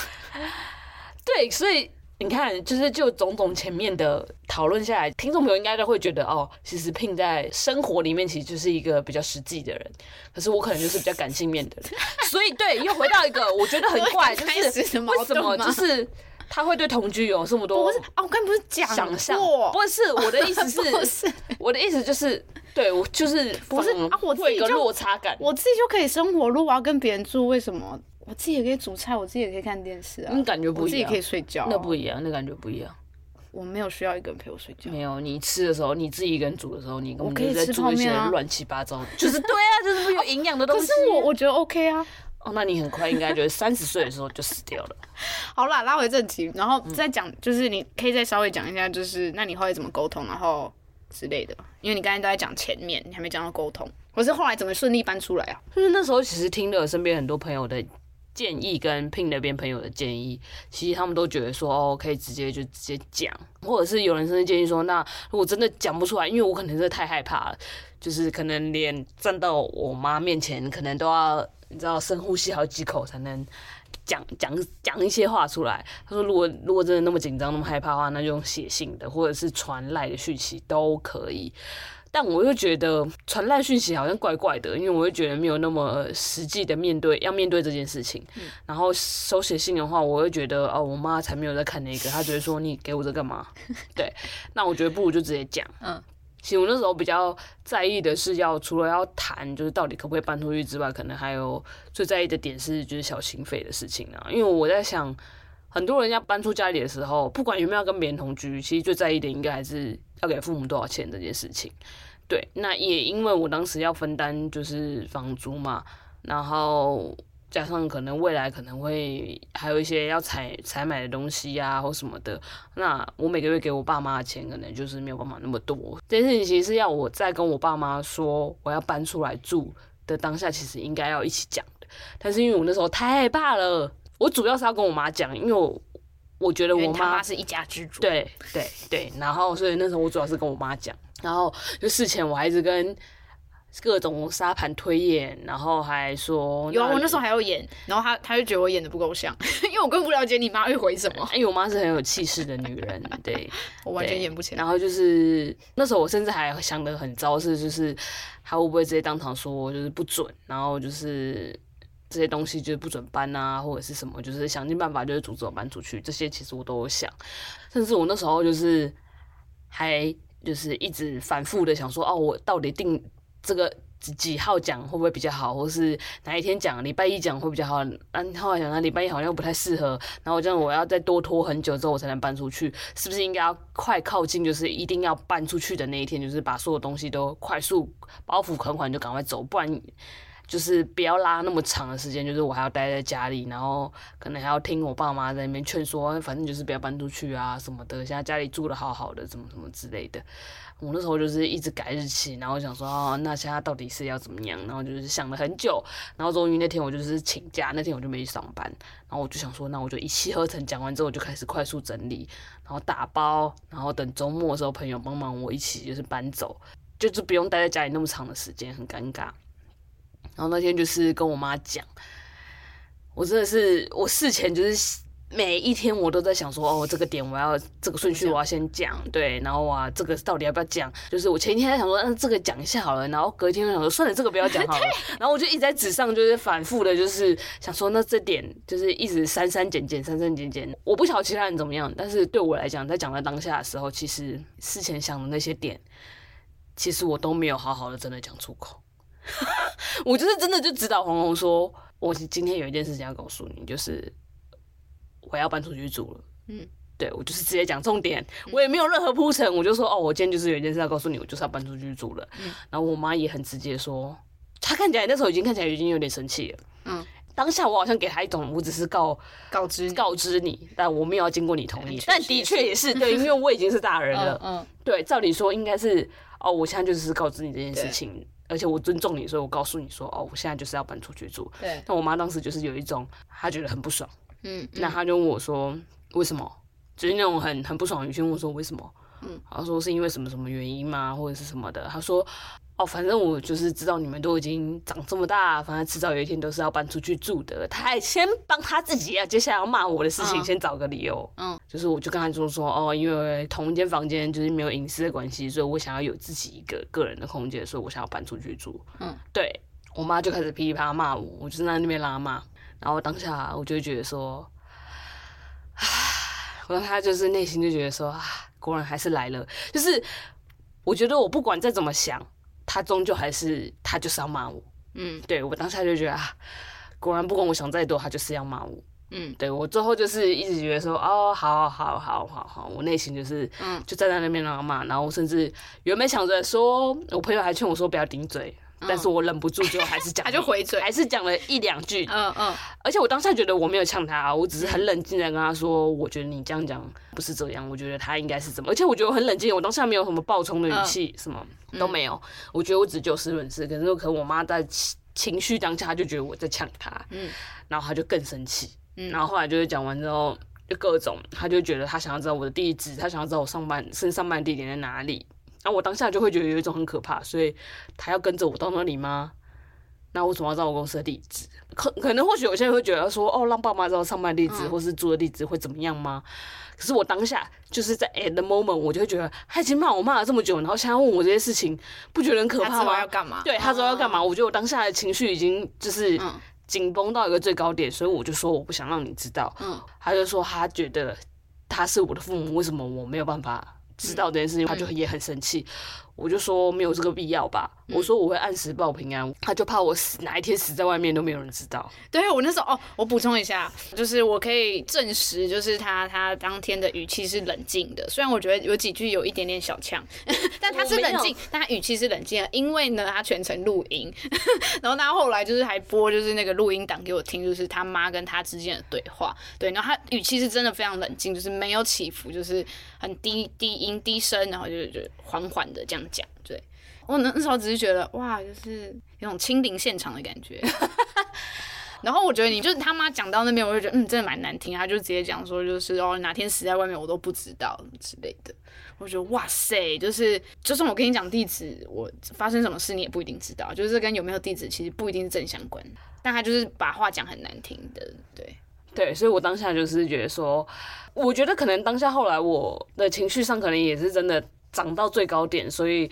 对，所以你看，就是就种种前面的讨论下来，听众朋友应该都会觉得，哦，其实 Pin 在生活里面其实就是一个比较实际的人，可是我可能就是比较感性面的人。所以，对，又回到一个我觉得很怪，就是 为什么就是。他会对同居有这么多？不是啊，我刚不是讲过？不是，我的意思是，不是我的意思就是，对我就是不是啊，我自己就落差感，我自己就可以生活。如果我要跟别人住，为什么我自己也可以煮菜，我自己也可以看电视啊？那感觉不一样，我自己可以睡觉，那不一样，那感觉不一样。我没有需要一个人陪我睡觉。没有，你吃的时候，你自己一个人煮的时候，你根本就在吃做一些乱七八糟，就是对啊，就是没有营养的东西。可是我我觉得 OK 啊。哦，那你很快应该就是三十岁的时候就死掉了。好啦，拉回正题，然后再讲，就是你可以再稍微讲一下，就是那你后来怎么沟通，然后之类的。因为你刚才都在讲前面，你还没讲到沟通。我是后来怎么顺利搬出来啊？就是那时候其实听了身边很多朋友的建议，跟 Pin 那边朋友的建议，其实他们都觉得说，哦，可以直接就直接讲，或者是有人甚至建议说，那如果真的讲不出来，因为我可能真的太害怕了，就是可能连站到我妈面前，可能都要。你知道深呼吸好几口才能讲讲讲一些话出来。他说：“如果如果真的那么紧张、那么害怕的话，那就用写信的，或者是传赖的讯息都可以。”但我又觉得传赖讯息好像怪怪的，因为我会觉得没有那么实际的面对要面对这件事情。嗯、然后手写信的话，我会觉得哦，我妈才没有在看那个，她觉得说你给我这干嘛？对，那我觉得不如就直接讲。嗯。其实我那时候比较在意的是，要除了要谈，就是到底可不可以搬出去之外，可能还有最在意的点是，就是小心费的事情啊。因为我在想，很多人要搬出家里的时候，不管有没有跟别人同居，其实最在意的应该还是要给父母多少钱这件事情。对，那也因为我当时要分担就是房租嘛，然后。加上可能未来可能会还有一些要采采买的东西呀、啊，或什么的，那我每个月给我爸妈的钱可能就是没有办法那么多。这件事情其实是要我在跟我爸妈说我要搬出来住的当下，其实应该要一起讲的。但是因为我那时候太害怕了，我主要是要跟我妈讲，因为我我觉得我妈妈是一家之主。对对对，然后所以那时候我主要是跟我妈讲，然后就事前我还一直跟。各种沙盘推演，然后还说有啊，我那时候还要演，然后他他就觉得我演的不够像，因为我更不了解你妈会回什么。因为我妈是很有气势的女人，对，我完全演不起来。然后就是那时候我甚至还想的很糟，是就是他会不会直接当场说就是不准，然后就是这些东西就是不准搬啊，或者是什么，就是想尽办法就是阻止我搬出去。这些其实我都有想，甚至我那时候就是还就是一直反复的想说，哦，我到底定。这个几几号讲会不会比较好，或是哪一天讲？礼拜一讲会比较好。然后来想，那礼拜一好像不太适合。然后这样我要再多拖很久之后我才能搬出去，是不是应该要快靠近，就是一定要搬出去的那一天，就是把所有东西都快速包袱款款就赶快走，不然。就是不要拉那么长的时间，就是我还要待在家里，然后可能还要听我爸妈在那边劝说，反正就是不要搬出去啊什么的。现在家里住的好好的，怎么怎么之类的。我那时候就是一直改日期，然后想说啊，那现在到底是要怎么样？然后就是想了很久，然后终于那天我就是请假，那天我就没去上班，然后我就想说，那我就一气呵成，讲完之后我就开始快速整理，然后打包，然后等周末的时候朋友帮忙我一起就是搬走，就是不用待在家里那么长的时间，很尴尬。然后那天就是跟我妈讲，我真的是我事前就是每一天我都在想说，哦，这个点我要这个顺序我要先讲，对，然后啊，这个到底要不要讲？就是我前一天在想说，嗯，这个讲一下好了，然后隔一天我想说，算了，这个不要讲好了。然后我就一直在纸上就是反复的，就是想说，那这点就是一直删删减减，删删减减。我不晓得其他人怎么样，但是对我来讲，在讲在当下的时候，其实事前想的那些点，其实我都没有好好的真的讲出口。我就是真的就指导黄红说，我今天有一件事情要告诉你，就是我要搬出去住了。嗯，对，我就是直接讲重点，我也没有任何铺陈，我就说哦，我今天就是有一件事要告诉你，我就是要搬出去住了。嗯，然后我妈也很直接说，她看起来那时候已经看起来已经有点生气了。嗯，当下我好像给她一种我只是告告知告知你，但我没有要经过你同意。但的确也是对，因为我已经是大人了。嗯，对，照理说应该是哦，我现在就是告知你这件事情。而且我尊重你，所以我告诉你说，哦，我现在就是要搬出去住。对。但我妈当时就是有一种，她觉得很不爽。嗯。嗯，那他就问我说，为什么？就是那种很很不爽的语气问我说，为什么？嗯。他说是因为什么什么原因吗？或者是什么的？他说。哦，反正我就是知道你们都已经长这么大，反正迟早有一天都是要搬出去住的。他还先帮他自己啊，接下来要骂我的事情，先找个理由。嗯，就是我就跟他说说，哦，因为同一间房间就是没有隐私的关系，所以我想要有自己一个个人的空间，所以我想要搬出去住。嗯，对，我妈就开始噼里啪啦骂我，我就在那边拉骂，然后当下我就觉得说，唉，我当他就是内心就觉得说，啊，果然还是来了，就是我觉得我不管再怎么想。他终究还是他就是要骂我，嗯，对，我当下就觉得啊，果然不管我想再多，他就是要骂我，嗯，对，我最后就是一直觉得说，哦，好好好好好，我内心就是，嗯，就站在那边让他骂，然后甚至原本想着说，我朋友还劝我说不要顶嘴。但是我忍不住，就还是讲，他就回嘴，还是讲了一两句。嗯嗯。而且我当下觉得我没有呛他，我只是很冷静的跟他说，我觉得你这样讲不是这样，我觉得他应该是怎么。而且我觉得我很冷静，我当下没有什么暴冲的语气，什么都没有。我觉得我只就事论事。可是可能我妈在情绪当下，就觉得我在呛他，嗯，然后他就更生气，嗯，然后后来就是讲完之后，就各种，他就觉得他想要知道我的地址，他想要知道我上班是上班地点在哪里。那我当下就会觉得有一种很可怕，所以他要跟着我到那里吗？那我怎么要知道我公司的地址？可可能或许有些人会觉得说，哦，让爸妈知道上班地址或是住的地址会怎么样吗？嗯、可是我当下就是在 at the moment，我就会觉得他已经骂我骂了这么久，然后现在问我这些事情，不觉得很可怕吗？要干嘛？对，他知道要干嘛？我觉得我当下的情绪已经就是紧绷到一个最高点，所以我就说我不想让你知道。嗯，他就说他觉得他是我的父母，为什么我没有办法？知道这件事情，他就也很生气。我就说没有这个必要吧。我说我会按时报平安，他就怕我死哪一天死在外面都没有人知道。对，我那时候哦，我补充一下，就是我可以证实，就是他他当天的语气是冷静的。虽然我觉得有几句有一点点小呛，但他是冷静，但他语气是冷静的，因为呢他全程录音，然后他后来就是还播就是那个录音档给我听，就是他妈跟他之间的对话。对，然后他语气是真的非常冷静，就是没有起伏，就是很低低音低声，然后就就缓缓的这样讲。对。我那时候只是觉得哇，就是有种亲临现场的感觉。然后我觉得你就是他妈讲到那边，我就觉得嗯，真的蛮难听。他就直接讲说，就是哦，哪天死在外面我都不知道之类的。我觉得哇塞，就是就算我跟你讲地址，我发生什么事你也不一定知道。就是跟有没有地址其实不一定是正相关，但他就是把话讲很难听的，对对。所以我当下就是觉得说，我觉得可能当下后来我的情绪上可能也是真的涨到最高点，所以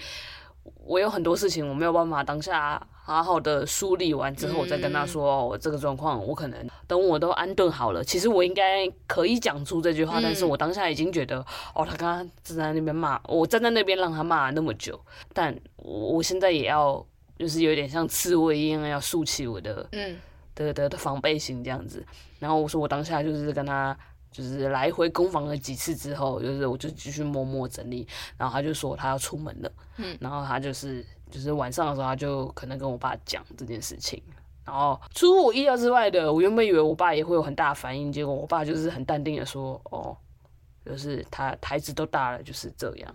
我有很多事情我没有办法当下。好好的梳理完之后，我再跟他说，我、嗯、这个状况，我可能等我都安顿好了。其实我应该可以讲出这句话，嗯、但是我当下已经觉得，哦，他刚刚站在那边骂我，站在那边让他骂了那么久，但我现在也要，就是有点像刺猬一样，要竖起我的，嗯，的的的防备心这样子。然后我说，我当下就是跟他，就是来回攻防了几次之后，就是我就继续默默整理。然后他就说他要出门了，嗯，然后他就是。就是晚上的时候，他就可能跟我爸讲这件事情，然后出乎我意料之外的，我原本以为我爸也会有很大的反应，结果我爸就是很淡定的说：“哦，就是他孩子都大了，就是这样。”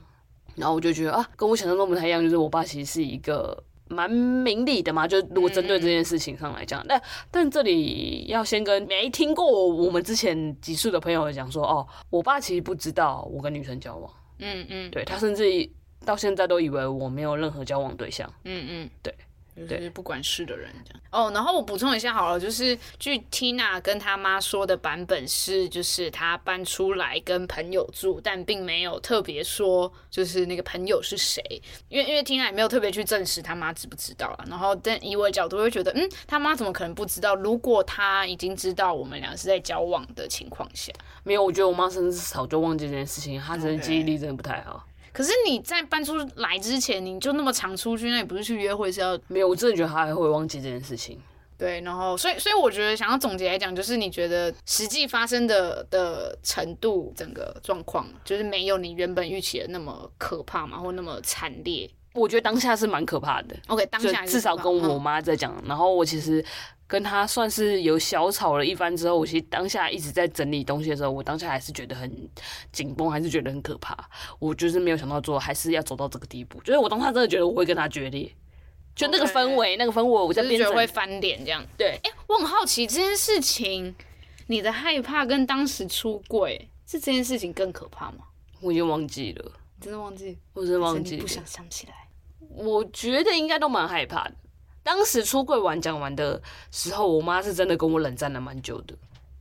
然后我就觉得啊，跟我想象中不太一样，就是我爸其实是一个蛮明理的嘛，就如果针对这件事情上来讲，那但这里要先跟没听过我们之前集数的朋友讲说，哦，我爸其实不知道我跟女生交往，嗯嗯，对他甚至。到现在都以为我没有任何交往对象。嗯嗯，对，就是不管事的人这样。哦，然后我补充一下好了，就是据 Tina 跟他妈说的版本是，就是他搬出来跟朋友住，但并没有特别说就是那个朋友是谁，因为因为 Tina 也没有特别去证实他妈知不知道啊。然后但以我的角度会觉得，嗯，他妈怎么可能不知道？如果他已经知道我们俩是在交往的情况下，没有，我觉得我妈甚至早就忘记这件事情，她真的记忆力真的不太好。可是你在搬出来之前，你就那么常出去，那你不是去约会是要？没有，我真的觉得他还会忘记这件事情。对，然后所以所以我觉得想要总结来讲，就是你觉得实际发生的的程度，整个状况就是没有你原本预期的那么可怕嘛，或那么惨烈。我觉得当下是蛮可怕的。OK，当下至少跟我妈在讲，嗯、然后我其实。跟他算是有小吵了一番之后，我其实当下一直在整理东西的时候，我当下还是觉得很紧绷，还是觉得很可怕。我就是没有想到做，还是要走到这个地步。就是我当下真的觉得我会跟他决裂，就那个氛围.那个氛围，我在边觉得会翻脸这样。对，哎、欸，我很好奇这件事情，你的害怕跟当时出轨是这件事情更可怕吗？我已经忘记了，真的忘记，我真的忘记，不想想起来。我觉得应该都蛮害怕的。当时出柜完讲完的时候，我妈是真的跟我冷战了蛮久的。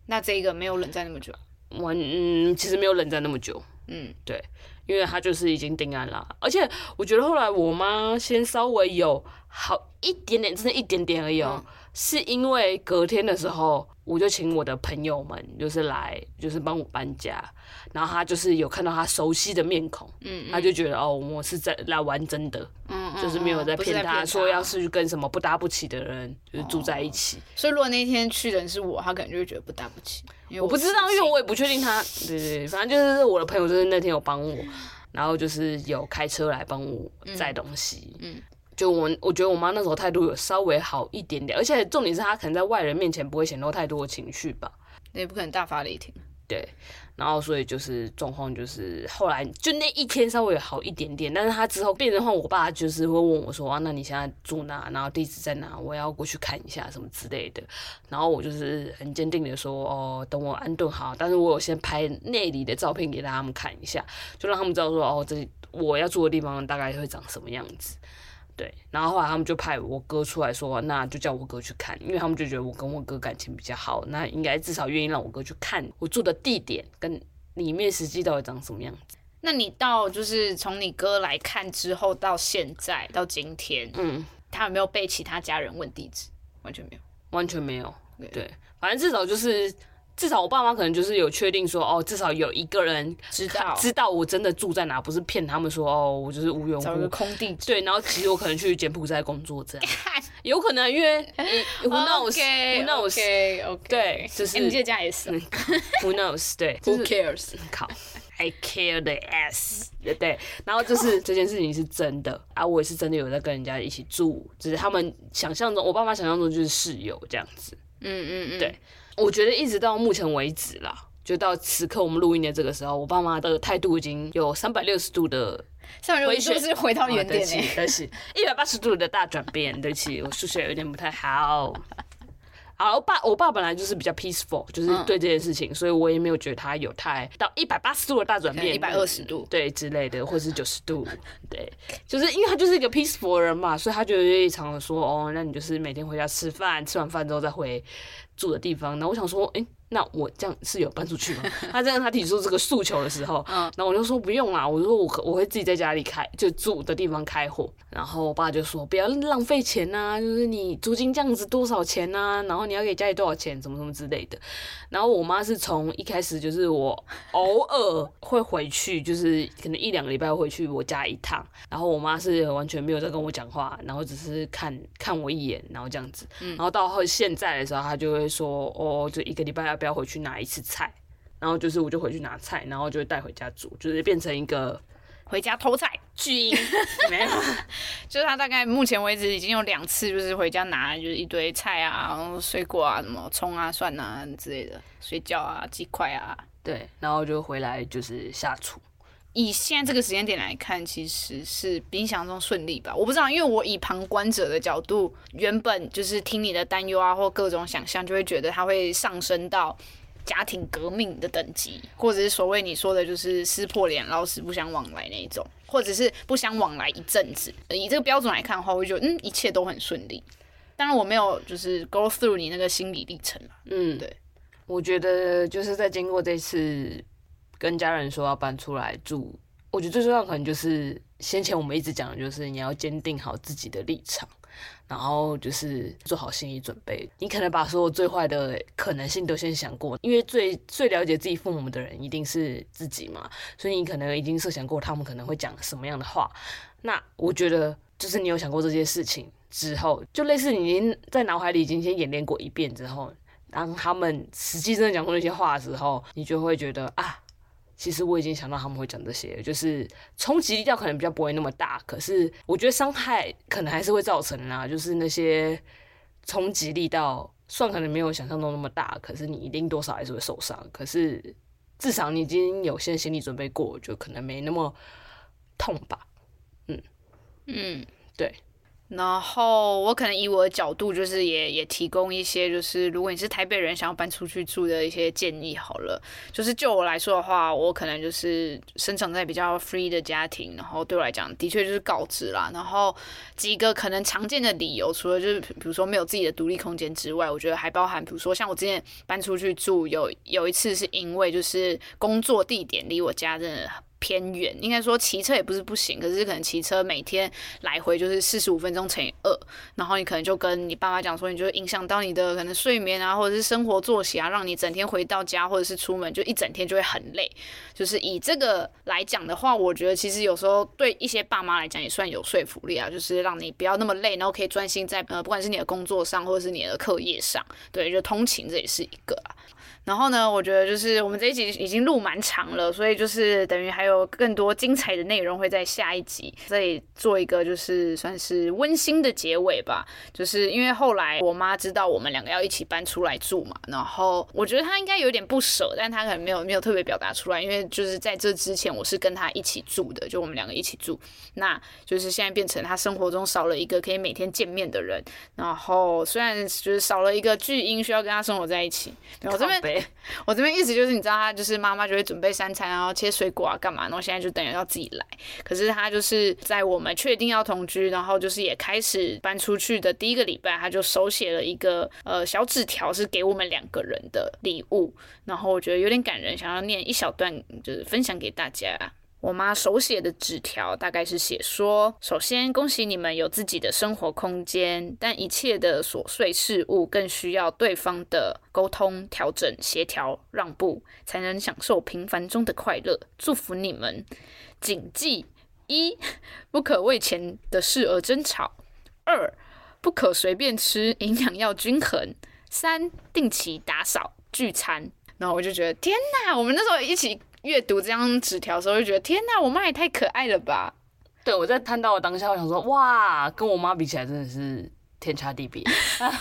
那这个没有冷战那么久？我，嗯，其实没有冷战那么久。嗯，对，因为她就是已经定案了。而且我觉得后来我妈先稍微有好一点点，真的一点点而已哦。嗯是因为隔天的时候，我就请我的朋友们就是来，就是帮我搬家，然后他就是有看到他熟悉的面孔，嗯，嗯，他就觉得哦，我是在来玩真的，嗯，嗯，就是没有在骗他，说要是跟什么不搭不起的人就是住在一起。哦，所以如果那天去的人是我，他可能就会觉得不搭不起。我，我不知道，因为我也不确定他，对，对对，反正就是我的朋友就是那天有帮我，然后就是有开车来帮我载东西，嗯。嗯就我，我觉得我妈那时候态度有稍微好一点点，而且重点是她可能在外人面前不会显露太多的情绪吧，那也不可能大发雷霆。对，然后所以就是状况就是后来就那一天稍微好一点点，但是她之后变成话，我爸就是会问我说啊，那你现在住哪？然后地址在哪？我要过去看一下什么之类的。然后我就是很坚定的说哦，等我安顿好，但是我有先拍内里的照片给他们看一下，就让他们知道说哦，这我要住的地方大概会长什么样子。对，然后后来他们就派我哥出来说，那就叫我哥去看，因为他们就觉得我跟我哥感情比较好，那应该至少愿意让我哥去看我住的地点跟里面实际到底长什么样子。那你到就是从你哥来看之后到现在到今天，嗯，他有没有被其他家人问地址？完全没有，完全没有。对，对，反正至少就是。至少我爸妈可能就是有确定说，哦，至少有一个人知道知道。我真的住在哪，不是骗他们说，哦，我就是无缘无故。空地。对，然后其实我可能去柬埔寨工作这样，有可能因为 who knows，who knows，对，就是你这家也是，who knows，对，who cares，靠，I care the ass，对，然后就是 这件事情是真的啊，我也是真的有在跟人家一起住，只是他们想象中，我爸妈想象中就是室友这样子，嗯嗯嗯，对。我觉得一直到目前为止啦，就到此刻我们录音的这个时候，我爸妈的态度已经有三百六十度的，三百六十度是回到原点诶，但是一百八十度的大转变。对不起，我数学有点不太好。好，我爸我爸本来就是比较 peaceful，就是对这件事情，嗯、所以我也没有觉得他有太到一百八十度的大转变，一百二十度对之类的，或是九十度，对，就是因为他就是一个 peaceful 的人嘛，所以他就会常常说哦，那你就是每天回家吃饭，吃完饭之后再回住的地方。那我想说，哎、欸。那我这样是有搬出去吗？他这样他提出这个诉求的时候，嗯，然后我就说不用啦，我说我我会自己在家里开，就住的地方开火。然后我爸就说不要浪费钱呐、啊，就是你租金这样子多少钱呐、啊？然后你要给家里多少钱，什么什么之类的。然后我妈是从一开始就是我偶尔会回去，就是可能一两个礼拜回去我家一趟。然后我妈是完全没有在跟我讲话，然后只是看看我一眼，然后这样子。然后到后现在的时候，她就会说哦，就一个礼拜要。不要回去拿一次菜，然后就是我就回去拿菜，然后就会带回家煮，就是变成一个回家偷菜巨婴。没有，就是他大概目前为止已经有两次，就是回家拿就是一堆菜啊，然后水果啊，什么葱啊、蒜啊之类的，水饺啊、鸡块啊，对，然后就回来就是下厨。以现在这个时间点来看，其实是比你想象中顺利吧？我不知道，因为我以旁观者的角度，原本就是听你的担忧啊，或各种想象，就会觉得它会上升到家庭革命的等级，或者是所谓你说的，就是撕破脸、老死不相往来那一种，或者是不相往来一阵子。以这个标准来看的话，我会觉得嗯，一切都很顺利。当然，我没有就是 go through 你那个心理历程。嗯，对，我觉得就是在经过这次。跟家人说要搬出来住，我觉得最重要可能就是先前我们一直讲的，就是你要坚定好自己的立场，然后就是做好心理准备。你可能把所有最坏的可能性都先想过，因为最最了解自己父母的人一定是自己嘛，所以你可能已经设想过他们可能会讲什么样的话。那我觉得就是你有想过这些事情之后，就类似你已经在脑海里已经先演练过一遍之后，当他们实际真的讲出那些话的时候，你就会觉得啊。其实我已经想到他们会讲这些，就是冲击力道可能比较不会那么大，可是我觉得伤害可能还是会造成啦。就是那些冲击力道，算可能没有想象中那么大，可是你一定多少还是会受伤。可是至少你已经有些心理准备过，就可能没那么痛吧。嗯嗯，对。然后我可能以我的角度，就是也也提供一些，就是如果你是台北人想要搬出去住的一些建议好了。就是就我来说的话，我可能就是生长在比较 free 的家庭，然后对我来讲，的确就是告知啦。然后几个可能常见的理由，除了就是比如说没有自己的独立空间之外，我觉得还包含，比如说像我之前搬出去住，有有一次是因为就是工作地点离我家真的偏远，应该说骑车也不是不行，可是可能骑车每天来回就是四十五分钟乘以二，然后你可能就跟你爸妈讲说，你就影响到你的可能睡眠啊，或者是生活作息啊，让你整天回到家或者是出门就一整天就会很累。就是以这个来讲的话，我觉得其实有时候对一些爸妈来讲也算有说服力啊，就是让你不要那么累，然后可以专心在呃不管是你的工作上或者是你的课业上，对，就通勤这也是一个啊。然后呢，我觉得就是我们这一集已经录蛮长了，所以就是等于还有更多精彩的内容会在下一集，所以做一个就是算是温馨的结尾吧。就是因为后来我妈知道我们两个要一起搬出来住嘛，然后我觉得她应该有点不舍，但她可能没有没有特别表达出来，因为就是在这之前我是跟她一起住的，就我们两个一起住，那就是现在变成她生活中少了一个可以每天见面的人，然后虽然就是少了一个巨婴需要跟她生活在一起，然后这边。我这边意思就是，你知道，他就是妈妈就会准备三餐，然后切水果啊，干嘛？然后现在就等于要自己来。可是他就是在我们确定要同居，然后就是也开始搬出去的第一个礼拜，他就手写了一个呃小纸条，是给我们两个人的礼物。然后我觉得有点感人，想要念一小段，就是分享给大家。我妈手写的纸条大概是写说：首先恭喜你们有自己的生活空间，但一切的琐碎事物更需要对方的沟通、调整、协调、让步，才能享受平凡中的快乐。祝福你们，谨记：一、不可为钱的事而争吵；二、不可随便吃，营养要均衡；三、定期打扫聚餐。然后我就觉得，天哪！我们那时候一起。阅读这张纸条的时候，就觉得天哪，我妈也太可爱了吧！对，我在看到我当下，我想说哇，跟我妈比起来真的是天差地别。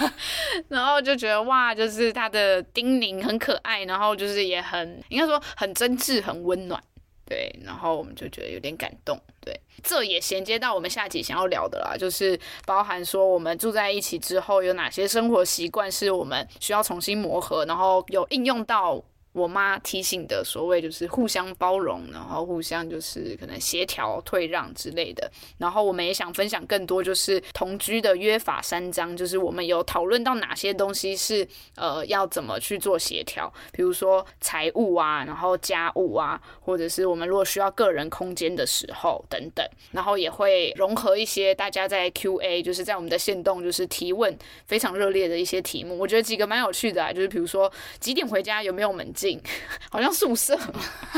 然后就觉得哇，就是她的叮咛很可爱，然后就是也很应该说很真挚、很温暖。对，然后我们就觉得有点感动，对，这也衔接到我们下集想要聊的啦，就是包含说我们住在一起之后有哪些生活习惯是我们需要重新磨合，然后有应用到。我妈提醒的所谓就是互相包容，然后互相就是可能协调退让之类的。然后我们也想分享更多，就是同居的约法三章，就是我们有讨论到哪些东西是呃要怎么去做协调，比如说财务啊，然后家务啊，或者是我们如果需要个人空间的时候等等。然后也会融合一些大家在 Q&A，就是在我们的线动就是提问非常热烈的一些题目，我觉得几个蛮有趣的啊，就是比如说几点回家，有没有门 好像宿舍，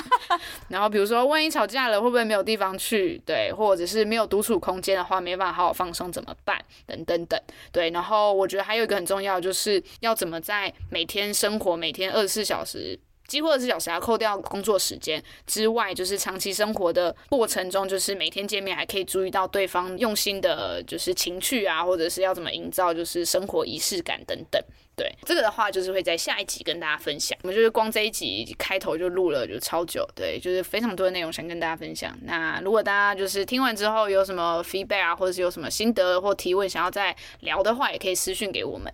然后比如说万一吵架了，会不会没有地方去？对，或者是没有独处空间的话，没办法好好放松怎么办？等等等，对。然后我觉得还有一个很重要，就是要怎么在每天生活每天二十四小时，几乎二十小时要扣掉工作时间之外，就是长期生活的过程中，就是每天见面还可以注意到对方用心的，就是情趣啊，或者是要怎么营造就是生活仪式感等等。对，这个的话就是会在下一集跟大家分享。我们就是光这一集开头就录了就超久，对，就是非常多的内容想跟大家分享。那如果大家就是听完之后有什么 feedback 啊，或者是有什么心得或提问想要再聊的话，也可以私讯给我们。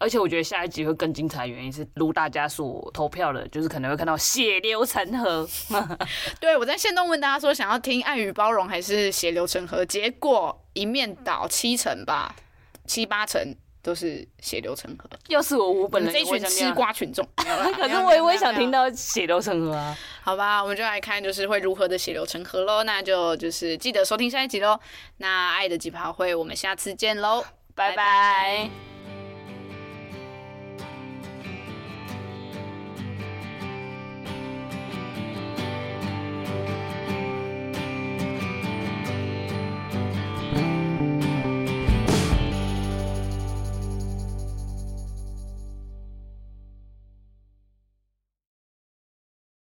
而且我觉得下一集会更精彩，原因是如大家所投票的，就是可能会看到血流成河。对，我在线动问大家说想要听爱与包容还是血流成河，结果一面倒七成吧，七八成。都是血流成河。要是我，我本人这一群吃瓜群众，可是我也会想听到血流成河啊。好吧，我们就来看，就是会如何的血流成河喽。那就就是记得收听下一集喽。那爱的几趴会，我们下次见喽，拜拜。